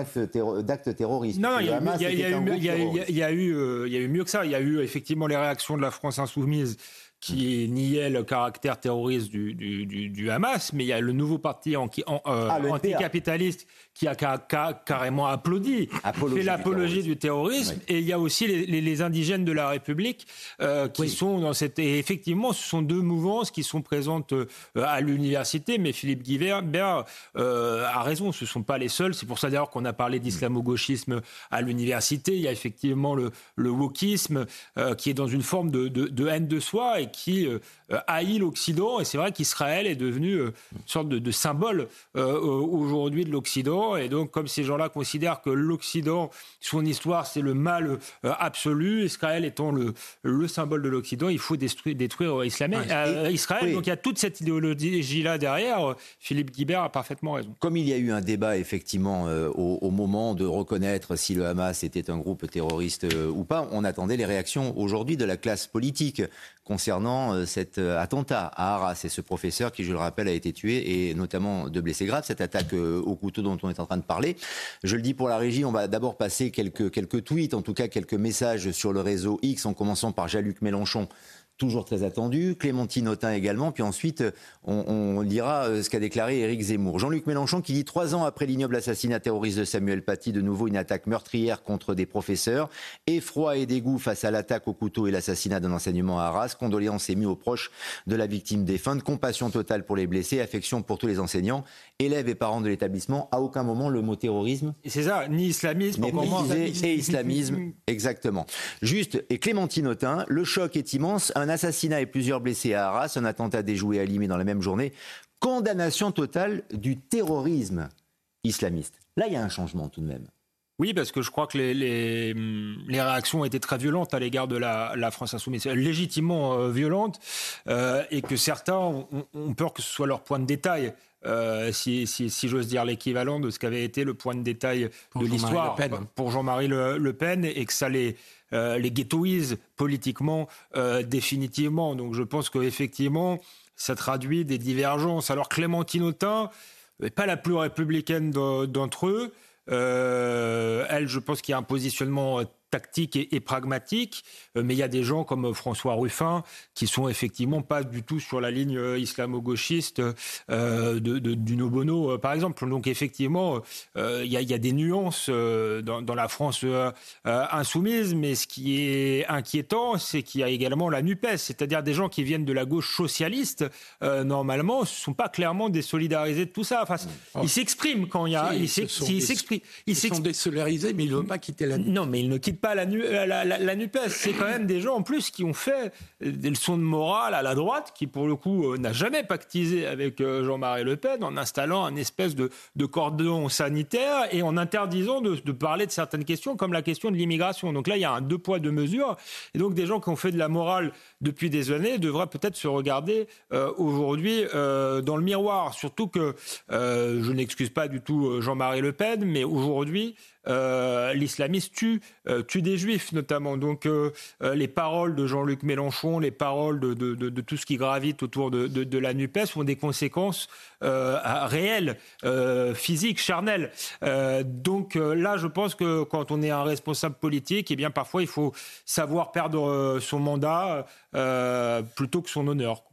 d'actes, terroristes. Non, il y, a eu mieux que ça. Il y a eu effectivement les réactions de la France insoumise is qui niait le caractère terroriste du, du, du, Hamas, mais il y a le nouveau parti en, en, euh, ah, anticapitaliste qui a, carrément applaudi, fait l'apologie du terrorisme, et il y a aussi les, les, indigènes de la République euh, qui sont dans cette... Et effectivement, ce sont deux mouvances qui sont présentes euh, à l'université, mais Philippe Guibert euh, a raison, ce ne sont pas les seuls. C'est pour ça d'ailleurs qu'on a parlé d'islamo-gauchisme à l'université. Il y a effectivement le, le wokisme qui est dans une forme de, de, de haine de soi. Et qui euh, haït l'Occident. Et c'est vrai qu'Israël est devenu euh, une sorte de, symbole euh, aujourd'hui de l'Occident. Et donc, comme ces gens-là considèrent que l'Occident, son histoire, c'est le mal absolu, Israël étant le, le symbole de l'Occident, il faut détruire, détruire Israël. Donc il y a toute cette idéologie-là derrière. Philippe Guibert a parfaitement raison. Comme il y a eu un débat, effectivement, au, au, moment de reconnaître si le Hamas était un groupe terroriste ou pas, on attendait les réactions aujourd'hui de la classe politique concernant concernant cet attentat à Arras et ce professeur qui, je le rappelle, a été tué et notamment de blessés graves. Cette attaque au couteau dont on est en train de parler. Je le dis pour la régie, on va d'abord passer quelques, tweets, en tout cas quelques messages sur le réseau X, en commençant par Jean-Luc Mélenchon toujours très attendu. Clémentine Autain également. Puis ensuite, on, on lira euh, ce qu'a déclaré Éric Zemmour. Jean-Luc Mélenchon qui dit trois ans après l'ignoble assassinat terroriste de Samuel Paty, de nouveau une attaque meurtrière contre des professeurs. Effroi et dégoût face à l'attaque au couteau et l'assassinat d'un enseignement à Arras. Condoléances émues aux proches de la victime défunte. Compassion totale pour les blessés. Affection pour tous les enseignants, élèves et parents de l'établissement. À aucun moment le mot terrorisme. C'est ça, ni islamisme, ni et islamisme. Exactement. Juste, et Clémentine Autain, le choc est immense un assassinat et plusieurs blessés à Arras, un attentat déjoué à Limay dans la même journée, condamnation totale du terrorisme islamiste. Là, il y a un changement tout de même. Oui, parce que je crois que les, réactions ont très violentes à l'égard de la, France insoumise, légitimement euh, violentes, euh, et que certains ont, peur que ce soit leur point de détail. Euh, si, si, si j'ose dire l'équivalent de ce qu'avait été le point de détail de l'histoire pour Jean-Marie le, le, Pen, et que ça les, euh, les ghettoise politiquement euh, définitivement. Donc je pense qu'effectivement, ça traduit des divergences. Alors Clémentine Autain n'est pas la plus républicaine d'entre eux. Euh, elle, je pense qu'il y a un positionnement tactique et, pragmatique, euh, mais il y a des gens comme François Ruffin qui sont effectivement pas du tout sur la ligne euh, islamo-gauchiste euh, de, de, du Nobono, par exemple. Donc effectivement, il y, a, y, a, des nuances dans, dans, la France insoumise, mais ce qui est inquiétant, c'est qu'il y a également la NUPES, c'est-à-dire des gens qui viennent de la gauche socialiste, normalement, ne sont pas clairement désolidarisés de tout ça. Enfin, oh. Ils s'expriment quand il y a... ils s'expriment. Ils, sont désolidarisés, mais ils ne veulent pas quitter la Non, mais ils ne quittent pas la, euh, la, la, NUPES. C'est quand même des gens en plus qui ont fait des leçons de morale à la droite, qui pour le coup euh, n'a jamais pactisé avec euh, Jean-Marie Le Pen en installant un espèce de, cordon sanitaire et en interdisant de, parler de certaines questions comme la question de l'immigration. Donc là, il y a un deux poids, deux mesures. Et donc des gens qui ont fait de la morale depuis des années devraient peut-être se regarder aujourd'hui dans le miroir. Surtout que je n'excuse pas du tout Jean-Marie Le Pen, mais aujourd'hui, euh, l'islamiste tue, euh, tue des juifs notamment. Donc euh, les paroles de Jean-Luc Mélenchon, les paroles de, de, tout ce qui gravite autour de, la NUPES ont des conséquences réelles, physiques, charnelles. donc là, je pense que quand on est un responsable politique, eh bien parfois il faut savoir perdre son mandat plutôt que son honneur.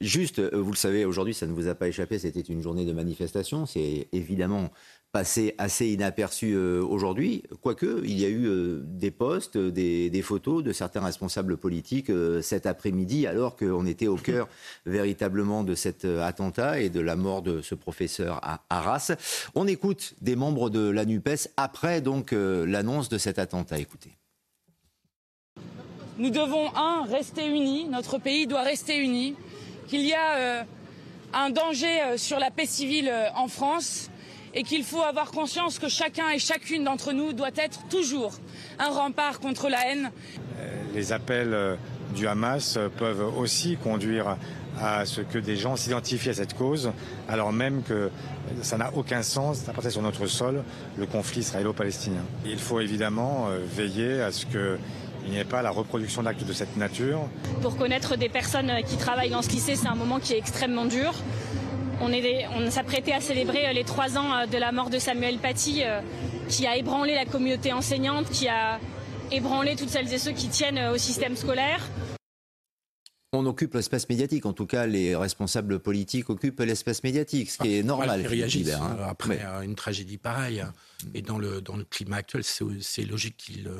Juste, vous le savez, aujourd'hui, ça ne vous a pas échappé, c'était une journée de manifestation. C'est évidemment passé assez inaperçu euh, aujourd'hui, quoique il y a eu euh, des posts, des, des, photos de certains responsables politiques euh, cet après-midi, alors qu'on était au cœur véritablement de cet attentat et de la mort de ce professeur à Arras. On écoute des membres de la NUPES après donc l'annonce de cet attentat. Écoutez. Nous devons, un, rester unis, notre pays doit rester uni, qu'il y a un danger sur la paix civile en France et qu'il faut avoir conscience que chacun et chacune d'entre nous doit être toujours un rempart contre la haine. Euh, les appels euh, du Hamas euh, peuvent aussi conduire à ce que des gens s'identifient à cette cause, alors même que ça n'a aucun sens d'apporter sur notre sol le conflit israélo-palestinien. Il faut évidemment veiller à ce que il n'y ait pas la reproduction d'actes de cette nature. Pour connaître des personnes qui travaillent dans ce lycée, c'est un moment qui est extrêmement dur. On, on s'apprêtait à célébrer euh, les trois ans euh, de la mort de Samuel Paty, euh, qui a ébranlé la communauté enseignante, qui a ébranlé toutes celles et ceux qui tiennent au système scolaire. On occupe l'espace médiatique, en tout cas les responsables politiques occupent l'espace médiatique, ce qui est normal. Ils hein. après une tragédie pareille. Hein. Et dans le, dans le climat actuel, c'est logique qu'ils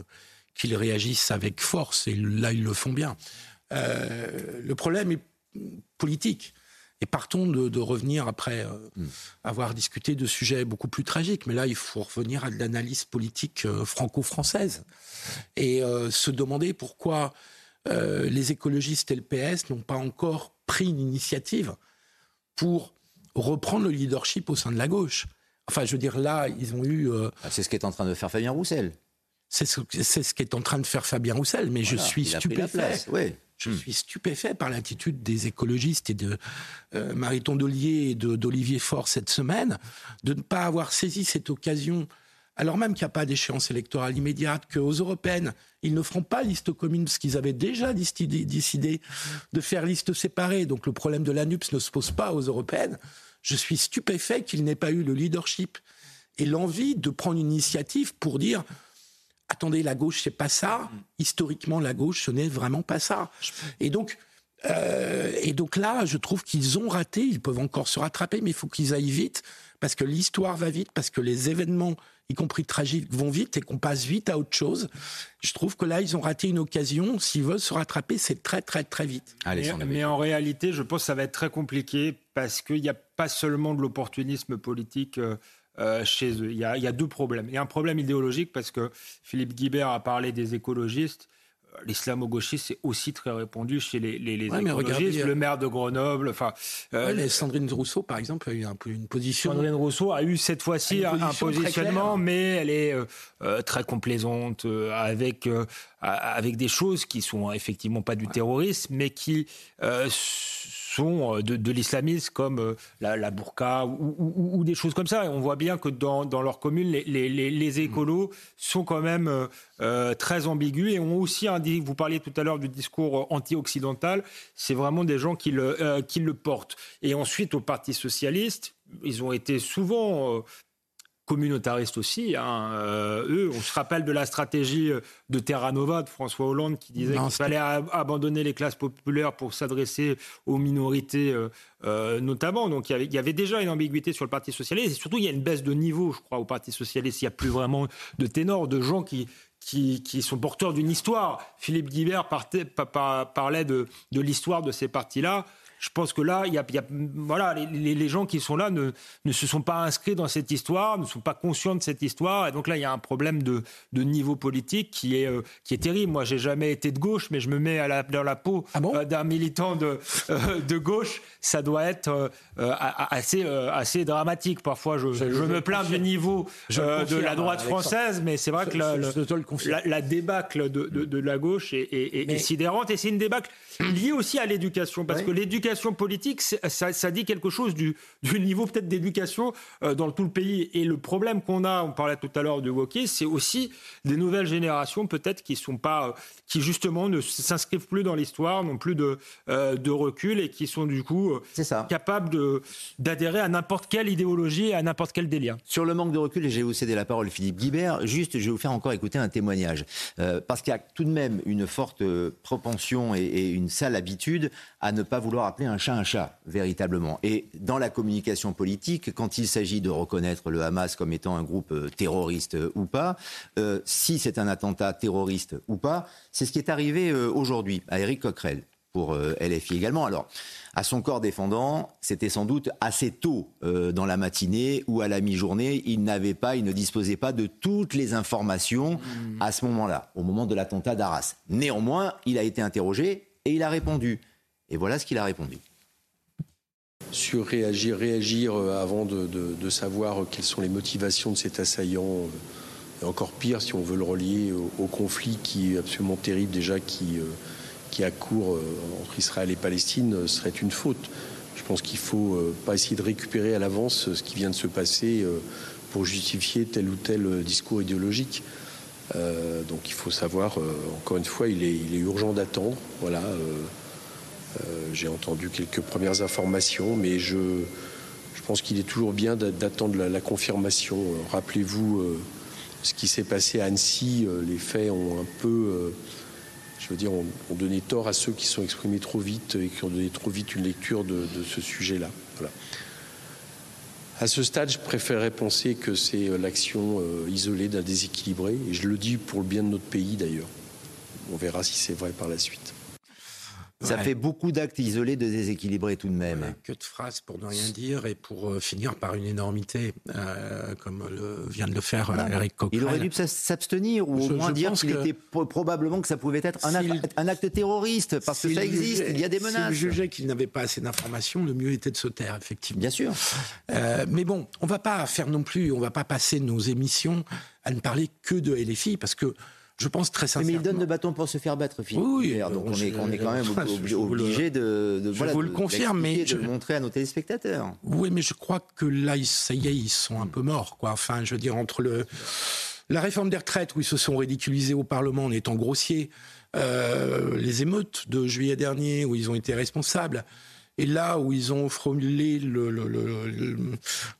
qu'ils réagissent avec force, et là ils le font bien. le problème est politique. Et partons de, revenir après euh, hmm. avoir discuté de sujets beaucoup plus tragiques. Mais là, il faut revenir à de l'analyse politique euh, franco-française et euh, se demander pourquoi les écologistes et le PS n'ont pas encore pris une initiative pour reprendre le leadership au sein de la gauche. Enfin, je veux dire, là, ils ont eu. Ah, c'est ce qu'est en train de faire Fabien Roussel. C'est ce, ce qu'est en train de faire Fabien Roussel, mais je suis stupéfait. Oui. Je hmm. suis stupéfait par l'attitude des écologistes et de euh, Mariton Dollier et d'Olivier Faure cette semaine de ne pas avoir saisi cette occasion alors même qu'il n'y a pas d'échéance électorale immédiate, qu'aux européennes, ils ne feront pas liste commune parce qu'ils avaient déjà décidé de faire liste séparée. Donc le problème de l'ANUPS ne se pose pas aux européennes. Je suis stupéfait qu'il n'ait pas eu le leadership et l'envie de prendre une initiative pour dire attendez, la gauche, c'est pas ça. Historiquement, la gauche, ce n'est vraiment pas ça. Et donc, euh, et donc là, je trouve qu'ils ont raté. Ils peuvent encore se rattraper, mais il faut qu'ils aillent vite parce que l'histoire va vite, parce que les événements, y compris tragiques, vont vite et qu'on passe vite à autre chose. Je trouve que là, ils ont raté une occasion. S'ils veulent se rattraper, c'est très, très, très vite. mais, en réalité, je pense que ça va être très compliqué parce qu'il n'y a pas seulement de l'opportunisme politique. Euh, euh, chez eux. Il y, a, il y, a, deux problèmes. Il y a un problème idéologique parce que Philippe Guibert a parlé des écologistes l'islamo-gauchisme c'est aussi très répandu chez les, les, écologistes. le maire de Grenoble, enfin. Euh, Sandrine Rousseau, par exemple, a eu un une position. Sandrine Rousseau a eu cette fois-ci un, positionnement, mais elle est euh, euh, très complaisante avec avec des choses qui sont effectivement pas du terrorisme, mais qui euh, de, l'islamisme comme euh, la, burqa ou, des choses comme ça. Et on voit bien que dans, leur commune, les, écolos sont quand même euh, très ambigus et ont aussi un, vous parliez tout à l'heure du discours anti-occidental, c'est vraiment des gens qui le, qui le portent. Et ensuite, au Parti socialiste, ils ont été souvent communautaristes aussi. Hein. Euh, eux, on se rappelle de la stratégie euh, de Terra Nova de François Hollande qui disait qu'il fallait abandonner les classes populaires pour s'adresser aux minorités euh, notamment. Donc il y, avait, déjà une ambiguïté sur le Parti socialiste et surtout il y a une baisse de niveau, je crois, au Parti socialiste. Il n'y a plus vraiment de ténors, de gens qui, qui, sont porteurs d'une histoire. Philippe Guibert parlait de, de l'histoire de ces partis-là je pense que là, il y a, voilà, les, gens qui sont là ne, ne se sont pas inscrits dans cette histoire, ne sont pas conscients de cette histoire, et donc là, il y a un problème de, de niveau politique qui est, euh, qui est terrible. Moi, j'ai jamais été de gauche, mais je me mets à la, dans la peau ah euh, d'un militant de, euh, de gauche. Ça doit être assez, assez dramatique. Parfois, je, je, me plains du niveau de la droite française, mais c'est vrai que la, la, débâcle de, de, la gauche est, est, sidérante, et c'est une débâcle liée aussi à l'éducation, parce que l'éducation politique, ça, dit quelque chose du, niveau peut-être d'éducation euh, dans tout le pays. Et le problème qu'on a, on parlait tout à l'heure de wokisme, c'est aussi des nouvelles générations peut-être qui sont pas, qui justement ne s'inscrivent plus dans l'histoire, n'ont plus de, euh, de recul et qui sont du coup euh, capables d'adhérer à n'importe quelle idéologie et à n'importe quel délire. Sur le manque de recul, et je vais vous céder la parole, Philippe Guibert, juste je vais vous faire encore écouter un témoignage. parce qu'il y a tout de même une forte propension et, et une sale habitude à ne pas vouloir un chat un chat, véritablement. Et dans la communication politique, quand il s'agit de reconnaître le Hamas comme étant un groupe euh, terroriste euh, ou pas, euh, si c'est un attentat terroriste ou pas, c'est ce qui est arrivé aujourd'hui à Eric Coquerel pour LFI également. Alors, à son corps défendant, c'était sans doute assez tôt dans la matinée ou à la mi-journée. Il n'avait pas, il ne disposait pas de toutes les informations mmh. à ce moment-là, au moment de l'attentat d'Arras. Néanmoins, il a été interrogé et il a répondu. Et voilà ce qu'il a répondu. Sur réagir, réagir euh, avant de, savoir quelles sont les motivations de cet assaillant, euh, et encore pire si on veut le relier au, conflit qui est absolument terrible déjà, qui, euh, qui accourt entre Israël et Palestine, serait une faute. Je pense qu'il ne faut pas essayer de récupérer à l'avance ce qui vient de se passer pour justifier tel ou tel discours idéologique. donc il faut savoir, encore une fois, il est, urgent d'attendre. Voilà. J'ai entendu quelques premières informations, mais je, pense qu'il est toujours bien d'attendre la, confirmation. Euh, rappelez-vous euh, ce qui s'est passé à Annecy. les faits ont un peu, je veux dire, ont, donné tort à ceux qui sont exprimés trop vite et qui ont donné trop vite une lecture de, ce sujet-là. Voilà. À ce stade, je préférerais penser que c'est l'action isolée d'un déséquilibré, et je le dis pour le bien de notre pays d'ailleurs. On verra si c'est vrai par la suite. Ça fait beaucoup d'actes isolés de déséquilibrés tout de même. que de phrases pour ne rien dire et pour euh, finir par une énormité, euh, comme le, vient de le faire euh, Eric Coquerel. Il aurait dû s'abstenir ou au moins dire qu'il était probablement que ça pouvait être un, acte, terroriste, parce que ça existe, il y a des menaces. S'il jugeait qu'il n'avait pas assez d'informations, le mieux était de se taire, effectivement. Bien sûr. mais bon, on ne va pas faire non plus, on ne va pas passer nos émissions à ne parler que de LFI, parce que je pense très sincèrement. Mais il donne le bâton pour se faire battre, Philippe. Oui, donc on, est, on est quand même obligé de, de, je vous le confirme, mais de montrer à nos téléspectateurs. Oui, mais je crois que là, ça y est, ils sont un peu morts, quoi. Enfin, je veux dire entre le la réforme des retraites où ils se sont ridiculisés au Parlement en étant grossiers, euh, les émeutes de juillet dernier où ils ont été responsables. Et là où ils ont formulé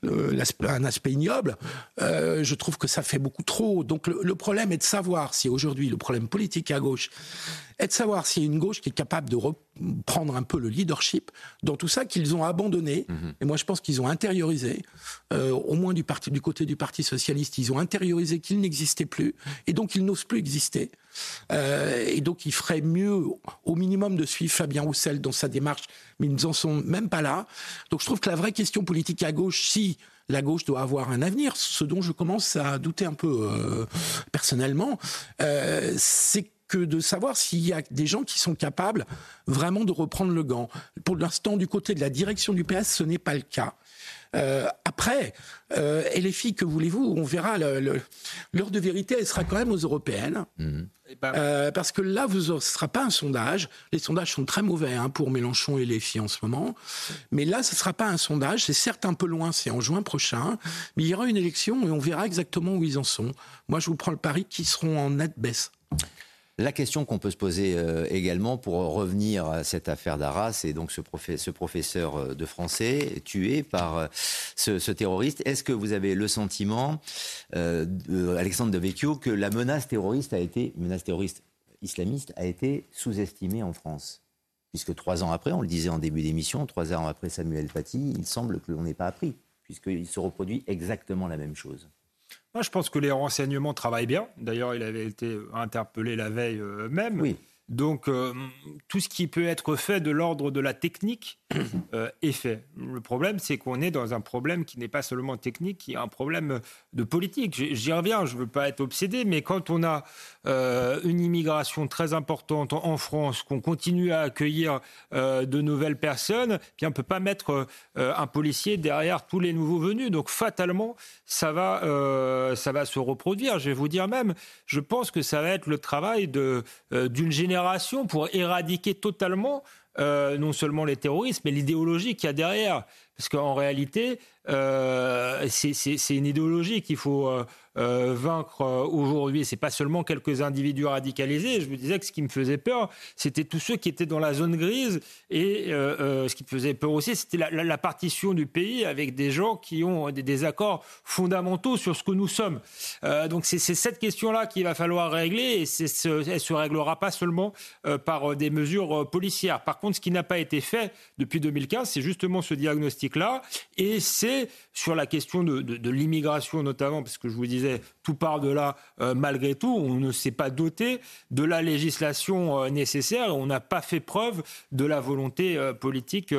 un aspect ignoble, euh, je trouve que ça fait beaucoup trop. Donc le, problème est de savoir si aujourd'hui, le problème politique à gauche, est de savoir s'il y a une gauche qui est capable de reprendre un peu le leadership dans tout ça qu'ils ont abandonné. Mhm. Et moi, je pense qu'ils ont intériorisé, euh, au moins du, parti, du côté du Parti socialiste, ils ont intériorisé qu'ils n'existaient plus, et donc ils n'osent plus exister. Euh, et donc, il ferait mieux, au minimum, de suivre Fabien Roussel dans sa démarche, mais ils n'en sont même pas là. Donc, je trouve que la vraie question politique à gauche, si la gauche doit avoir un avenir, ce dont je commence à douter un peu euh, personnellement, euh, c'est que de savoir s'il y a des gens qui sont capables vraiment de reprendre le gant. Pour l'instant, du côté de la direction du PS, ce n'est pas le cas. Euh, après, euh, et les filles, que voulez-vous? On verra. L'heure de vérité, elle sera quand même aux européennes. Mhm. Eh ben, euh, parce que là, ce ne sera pas un sondage. Les sondages sont très mauvais hein, pour Mélenchon et les filles en ce moment. Mais là, ce ne sera pas un sondage. C'est certes un peu loin, c'est en juin prochain. Mais il y aura une élection et on verra exactement où ils en sont. Moi, je vous prends le pari qu'ils seront en nette baisse. La question qu'on peut se poser euh, également pour revenir à cette affaire d'Arras et donc ce, professeur euh, de français tué par euh, ce, terroriste, est-ce que vous avez le sentiment, Alexandre de Vecchio, que la menace terroriste a été, menace terroriste islamiste a été sous-estimée en France? Puisque trois ans après, on le disait en début d'émission, trois ans après Samuel Paty, il semble que l'on n'ait pas appris, puisqu'il se reproduit exactement la même chose. Moi, je pense que les renseignements travaillent bien. D'ailleurs, il avait été interpellé la veille euh, même. Oui. Donc, euh, tout ce qui peut être fait de l'ordre de la technique euh, est fait. Le problème, c'est qu'on est dans un problème qui n'est pas seulement technique, qui est un problème de politique. J'y reviens, je ne veux pas être obsédé, mais quand on a euh, une immigration très importante en, France, qu'on continue à accueillir de nouvelles personnes, puis on ne peut pas mettre un policier derrière tous les nouveaux venus. Donc, fatalement, ça va, ça va se reproduire. Je vais vous dire même, je pense que ça va être le travail d'une génération pour éradiquer totalement euh, non seulement les terroristes, mais l'idéologie qu'il y a derrière. Parce qu'en réalité, euh, c'est une idéologie qu'il faut euh, euh, vaincre aujourd'hui. C'est pas seulement quelques individus radicalisés. Je me disais que ce qui me faisait peur, c'était tous ceux qui étaient dans la zone grise. Et ce qui me faisait peur aussi, c'était la, partition du pays avec des gens qui ont des, des accords fondamentaux sur ce que nous sommes. donc c'est cette question-là qu'il va falloir régler. Et ce, elle se réglera pas seulement par des mesures policières. Par contre, ce qui n'a pas été fait depuis 2015, c'est justement ce diagnostic-là. Et c'est sur la question de, l'immigration notamment, parce que je vous disais, tout part de là euh, malgré tout. On ne s'est pas doté de la législation euh, nécessaire. On n'a pas fait preuve de la volonté euh, politique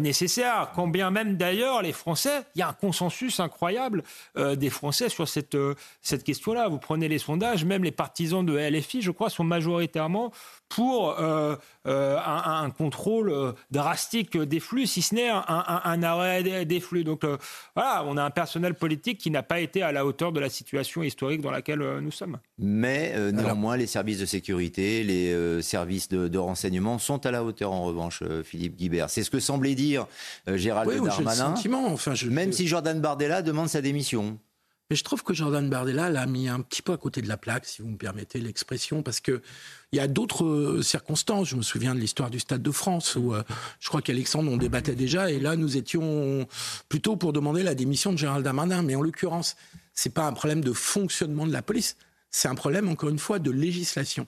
nécessaire. Quand bien même d'ailleurs, les Français, il y a un consensus incroyable des Français sur cette, cette question-là. Vous prenez les sondages, même les partisans de LFI, je crois, sont majoritairement pour un, un, contrôle drastique des flux, si ce n'est un, un, arrêt des flux. Donc voilà, on a un personnel politique qui n'a pas été à la hauteur de la situation historique dans laquelle euh, nous sommes. Mais euh, néanmoins, les services de sécurité, les euh, services de, renseignement sont à la hauteur, en revanche, Philippe Guibert. C'est ce que semblait dire Gérald Darmanin. Enfin, je... Même si Jordan Bardella demande sa démission. Mais je trouve que Jordan Bardella l'a mis un petit peu à côté de la plaque, si vous me permettez l'expression, parce que il y a d'autres circonstances. Je me souviens de l'histoire du Stade de France, où je crois qu'Alexandre on débattait déjà, et là nous étions plutôt pour demander la démission de Gérald Darmanin. Mais en l'occurrence, c'est pas un problème de fonctionnement de la police, c'est un problème encore une fois de législation.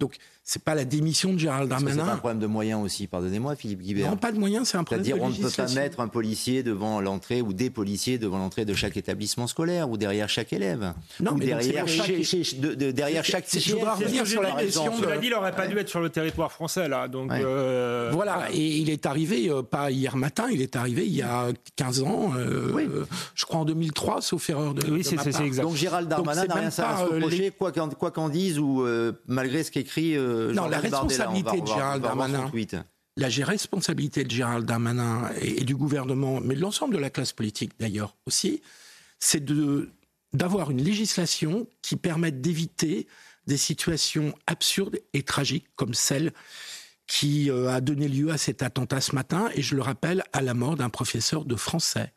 Donc c'est pas la démission de Gérald Darmanin. C'est un problème de moyens aussi, pardonnez-moi, Philippe Guibert. Non, pas de moyens, c'est un problème de. C'est-à-dire, on ne peut pas mettre un policier devant l'entrée ou des policiers devant l'entrée de chaque établissement scolaire ou derrière chaque élève. Non, mais derrière, chaque, derrière chaque. Je dois revenir sur la question. Cela dit, il n'aurait pas dû être sur le territoire français là. Donc euh, voilà. Et il est arrivé euh, pas hier matin, il est arrivé il y a 15 ans, euh, je crois en 2003, sauf erreur de. Oui, c'est exact. Donc Gérald Darmanin n'a rien à se reprocher, quoi qu'en dise ou malgré ce qu'écrit. Non, la responsabilité de Gérald Darmanin. La responsabilité de Gérald Darmanin et, du gouvernement, mais de l'ensemble de la classe politique d'ailleurs aussi, c'est de d'avoir une législation qui permette d'éviter des situations absurdes et tragiques comme celle qui euh, a donné lieu à cet attentat ce matin, et je le rappelle, à la mort d'un professeur de français.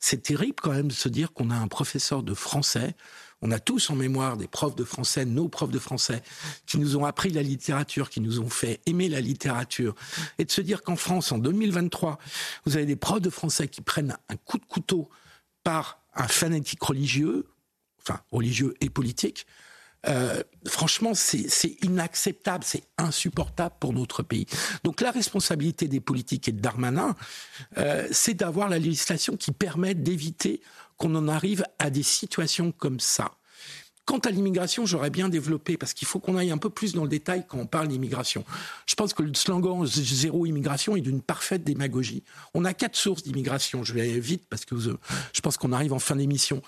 C'est terrible quand même de se dire qu'on a un professeur de français. On a tous en mémoire des profs de français, nos profs de français, qui nous ont appris la littérature, qui nous ont fait aimer la littérature. Et de se dire qu'en France, en 2023, vous avez des profs de français qui prennent un coup de couteau par un fanatique religieux, enfin religieux et politique, euh, franchement, c'est inacceptable, c'est insupportable pour notre pays. Donc la responsabilité des politiques et de Darmanin, euh, c'est d'avoir la législation qui permet d'éviter qu'on en arrive à des situations comme ça. Quant à l'immigration, j'aurais bien développé, parce qu'il faut qu'on aille un peu plus dans le détail quand on parle d'immigration. Je pense que le slogan zéro immigration est d'une parfaite démagogie. On a quatre sources d'immigration. Je vais vite parce que je pense qu'on arrive en fin d'émission.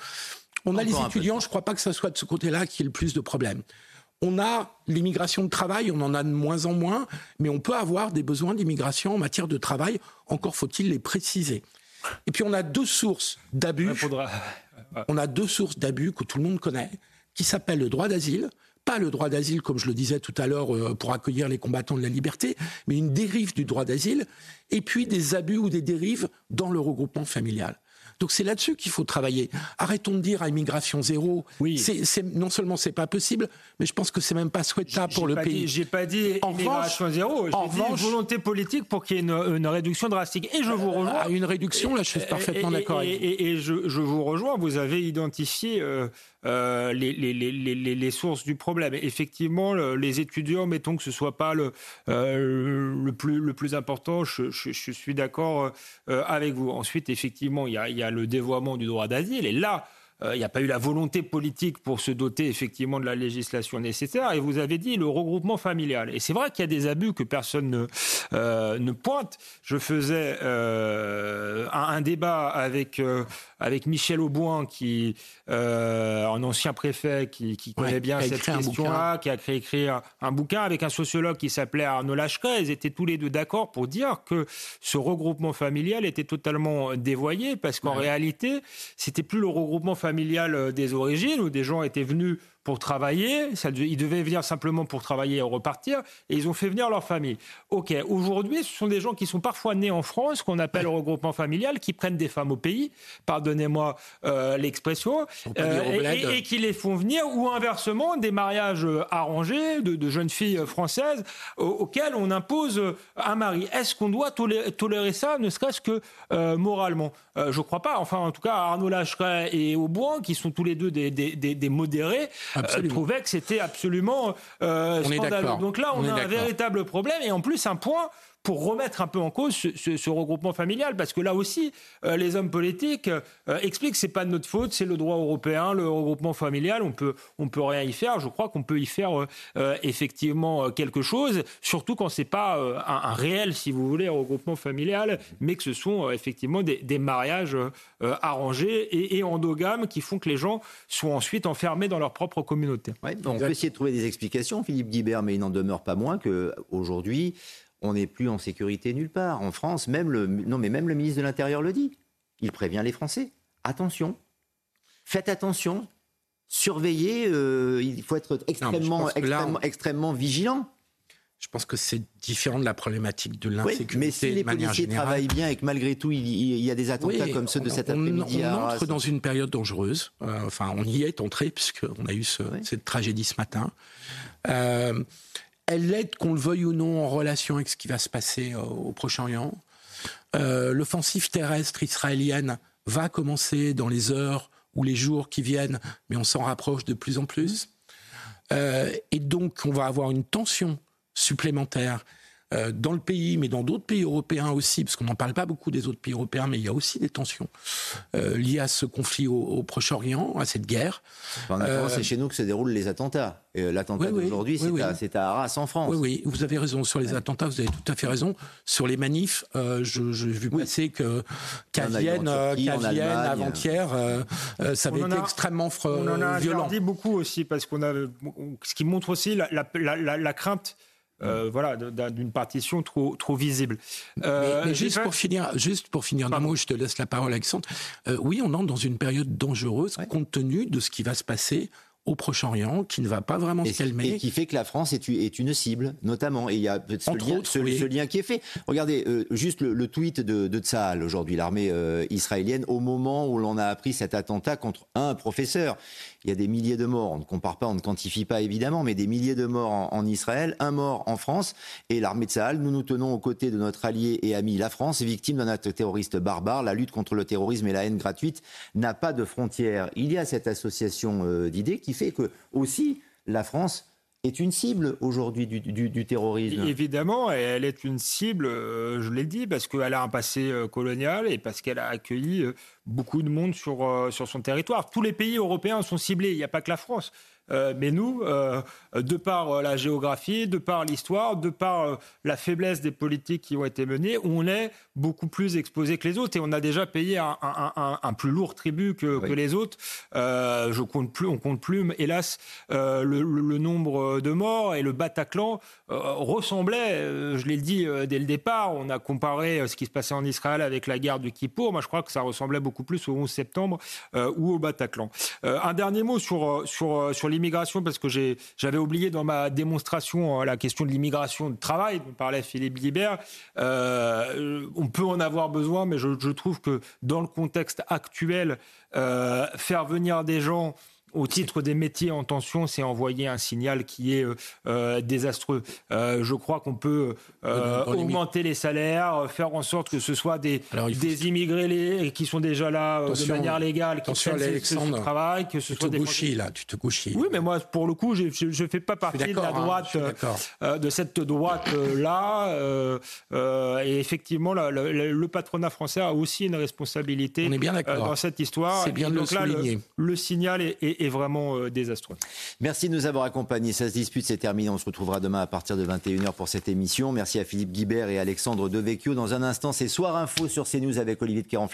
On a les étudiants, je ne crois pas que ce soit de ce côté-là qui ait le plus de problèmes. On a l'immigration de travail, on en a de moins en moins, mais on peut avoir des besoins d'immigration en matière de travail, encore faut-il les préciser. Et puis on a deux sources d'abus. On a deux sources d'abus que tout le monde connaît, qui s'appellent le droit d'asile, pas le droit d'asile, comme je le disais tout à l'heure, euh, pour accueillir les combattants de la liberté, mais une dérive du droit d'asile, et puis des abus ou des dérives dans le regroupement familial. Donc c'est là-dessus qu'il faut travailler. Arrêtons de dire à immigration zéro. Oui. C'est, non seulement c'est pas possible, mais je pense que c'est même pas souhaitable pour le pays. j'ai pas dit immigration zéro. J'ai dit une volonté politique pour qu'il y ait une, réduction drastique. Et je vous rejoins. À une réduction, là, je suis parfaitement d'accord. Et, et, et je, vous rejoins. Vous avez identifié. Euh, euh, les, les, les, les, sources du problème. Effectivement, les étudiants, mettons que ce soit pas le, euh, le, plus, le plus important, je, je, je suis d'accord euh, avec vous. Ensuite, effectivement, il y a, il y a le dévoiement du droit d'asile. Et là, il n'y a pas eu la volonté politique pour se doter effectivement de la législation nécessaire. Et vous avez dit le regroupement familial. Et c'est vrai qu'il y a des abus que personne ne, ne pointe. Je faisais un, un, débat avec avec Michel Auboin, qui, euh, un ancien préfet qui, connaît bien cette question-là, qui a créé écrire un bouquin avec un sociologue qui s'appelait Arnaud Lacheret. Ils étaient tous les deux d'accord pour dire que ce regroupement familial était totalement dévoyé parce qu'en réalité, c'était plus le regroupement familial euh, des origines où des gens étaient venus pour travailler. Ça, ils devaient venir simplement pour travailler et repartir. Et ils ont fait venir leur famille. OK. Aujourd'hui, ce sont des gens qui sont parfois nés en France, qu'on appelle regroupement familial, qui prennent des femmes au pays, pardonnez-moi euh, l'expression, euh, et, qui les font venir, ou inversement, des mariages euh, arrangés de, jeunes filles françaises auxquelles on impose un mari. Est-ce qu'on doit tolérer, ça, ne serait-ce que moralement? Je ne crois pas. Enfin, en tout cas, Arnaud Lacheret et Auboin, qui sont tous les deux des, des, des modérés, euh, trouvait que c'était absolument euh, scandaleux. Donc là, on, a un véritable problème et en plus un point pour remettre un peu en cause ce, regroupement familial, parce que là aussi, euh, les hommes politiques euh, expliquent que c'est pas de notre faute, c'est le droit européen, le regroupement familial, on peut on peut rien y faire. Je crois qu'on peut y faire euh, effectivement quelque chose, surtout quand c'est pas un, réel, si vous voulez, regroupement familial, mais que ce sont effectivement des, mariages arrangés et, endogames qui font que les gens sont ensuite enfermés dans leur propre communauté. on peut essayer de trouver des explications, Philippe Guibert, mais il n'en demeure pas moins que aujourd'hui on n'est plus en sécurité nulle part. En France, même le, non, mais même le ministre de l'Intérieur le dit. Il prévient les Français. Attention, faites attention, surveillez, euh, il faut être extrêmement, extrêmement, vigilant. Je pense que c'est différent de la problématique de l'insécurité. mais si les policiers travaillent bien et que malgré tout il, y a des attentats comme ceux de cet après-midi. On, entre dans une période dangereuse. Euh, enfin, on y est entré puisqu'on a eu cette tragédie ce matin. Euh, elle aide, qu'on le veuille ou non, en relation avec ce qui va se passer euh, au Proche-Orient. Euh, l'offensive terrestre israélienne va commencer dans les heures ou les jours qui viennent, mais on s'en rapproche de plus en plus. Euh, et donc, on va avoir une tension supplémentaire euh, dans le pays, mais dans d'autres pays européens aussi, parce qu'on n'en parle pas beaucoup des autres pays européens, mais il y a aussi des tensions euh, liées à ce conflit au, Proche-Orient, à cette guerre. En euh, c'est chez nous que se déroulent les attentats. L'attentat d'aujourd'hui, c'est à, Arras, en France. Oui, oui, vous avez raison. Sur les attentats, vous avez tout à fait raison. Sur les manifs, j'ai vu passer que qu'à Vienne, avant-hier, ça avait été extrêmement violent. On en a dit beaucoup aussi, parce qu'on a, ce qui montre aussi la, la crainte euh, voilà, d'une partition trop, trop visible. Euh, mais, juste, pour finir, juste pour finir d'un mot, je te laisse la parole, Alexandre. Euh, oui, on entre dans une période dangereuse compte tenu de ce qui va se passer au Proche-Orient qui ne va pas vraiment se calmer. Et qui fait que la France est, est une cible, notamment. Et il y a ce, lien, ce, lien, qui est fait. Regardez, euh, juste le, tweet de, de Tsahal, aujourd'hui, l'armée euh, israélienne, au moment où l'on a appris cet attentat contre un professeur. Il y a des milliers de morts. On ne compare pas, on ne quantifie pas évidemment, mais des milliers de morts en, Israël, un mort en France. Et l'armée de Sahel, nous nous tenons aux côtés de notre allié et ami la France, victime d'un acte terroriste barbare. La lutte contre le terrorisme et la haine gratuite n'a pas de frontières. Il y a cette association euh, d'idées qui fait que aussi la France est une cible aujourd'hui du, terrorisme. Évidemment, elle est une cible, euh, je l'ai dit, parce qu'elle a un passé euh, colonial et parce qu'elle a accueilli euh, beaucoup de monde sur, sur son territoire. Tous les pays européens sont ciblés, il n'y a pas que la France. Euh, mais nous, euh, de par euh, la géographie, de par l'histoire, de par la faiblesse des politiques qui ont été menées, on est beaucoup plus exposé que les autres et on a déjà payé un, plus lourd tribut que, les autres. je compte plus, on compte plus, hélas, le, nombre de morts et le Bataclan ressemblait, je l'ai dit dès le départ, on a comparé ce qui se passait en Israël avec la guerre du Kippour. Moi, je crois que ça ressemblait beaucoup plus au 11 septembre ou au Bataclan. un dernier mot sur, sur, sur l'immigration, parce que j'avais oublié dans ma démonstration euh, la question de l'immigration de travail, dont parlait Philippe Guibert. Euh, on peut en avoir besoin, mais je, trouve que dans le contexte actuel, euh, faire venir des gens au titre des métiers en tension, c'est envoyer un signal qui est euh, euh, désastreux. Euh, je crois qu'on peut augmenter les salaires, faire en sorte que ce soit des, des immigrés qui sont déjà là de manière légale, qui font ce travail, que ce tu soit te des là, tu te couchis. Oui, mais moi, pour le coup, je ne fais pas partie de la hein, droite, de cette droite là. et effectivement, le patronat français a aussi une responsabilité dans cette histoire. C'est bien de donc le souligner. le, signal est est vraiment euh, désastreux. Merci de nous avoir accompagnés. Ça se dispute, c'est terminé. On se retrouvera demain à partir de 21h pour cette émission. Merci à Philippe Guibert et Alexandre Devecchio. Dans un instant, c'est Soir Info sur CNews avec Olivier de Kerenfleck.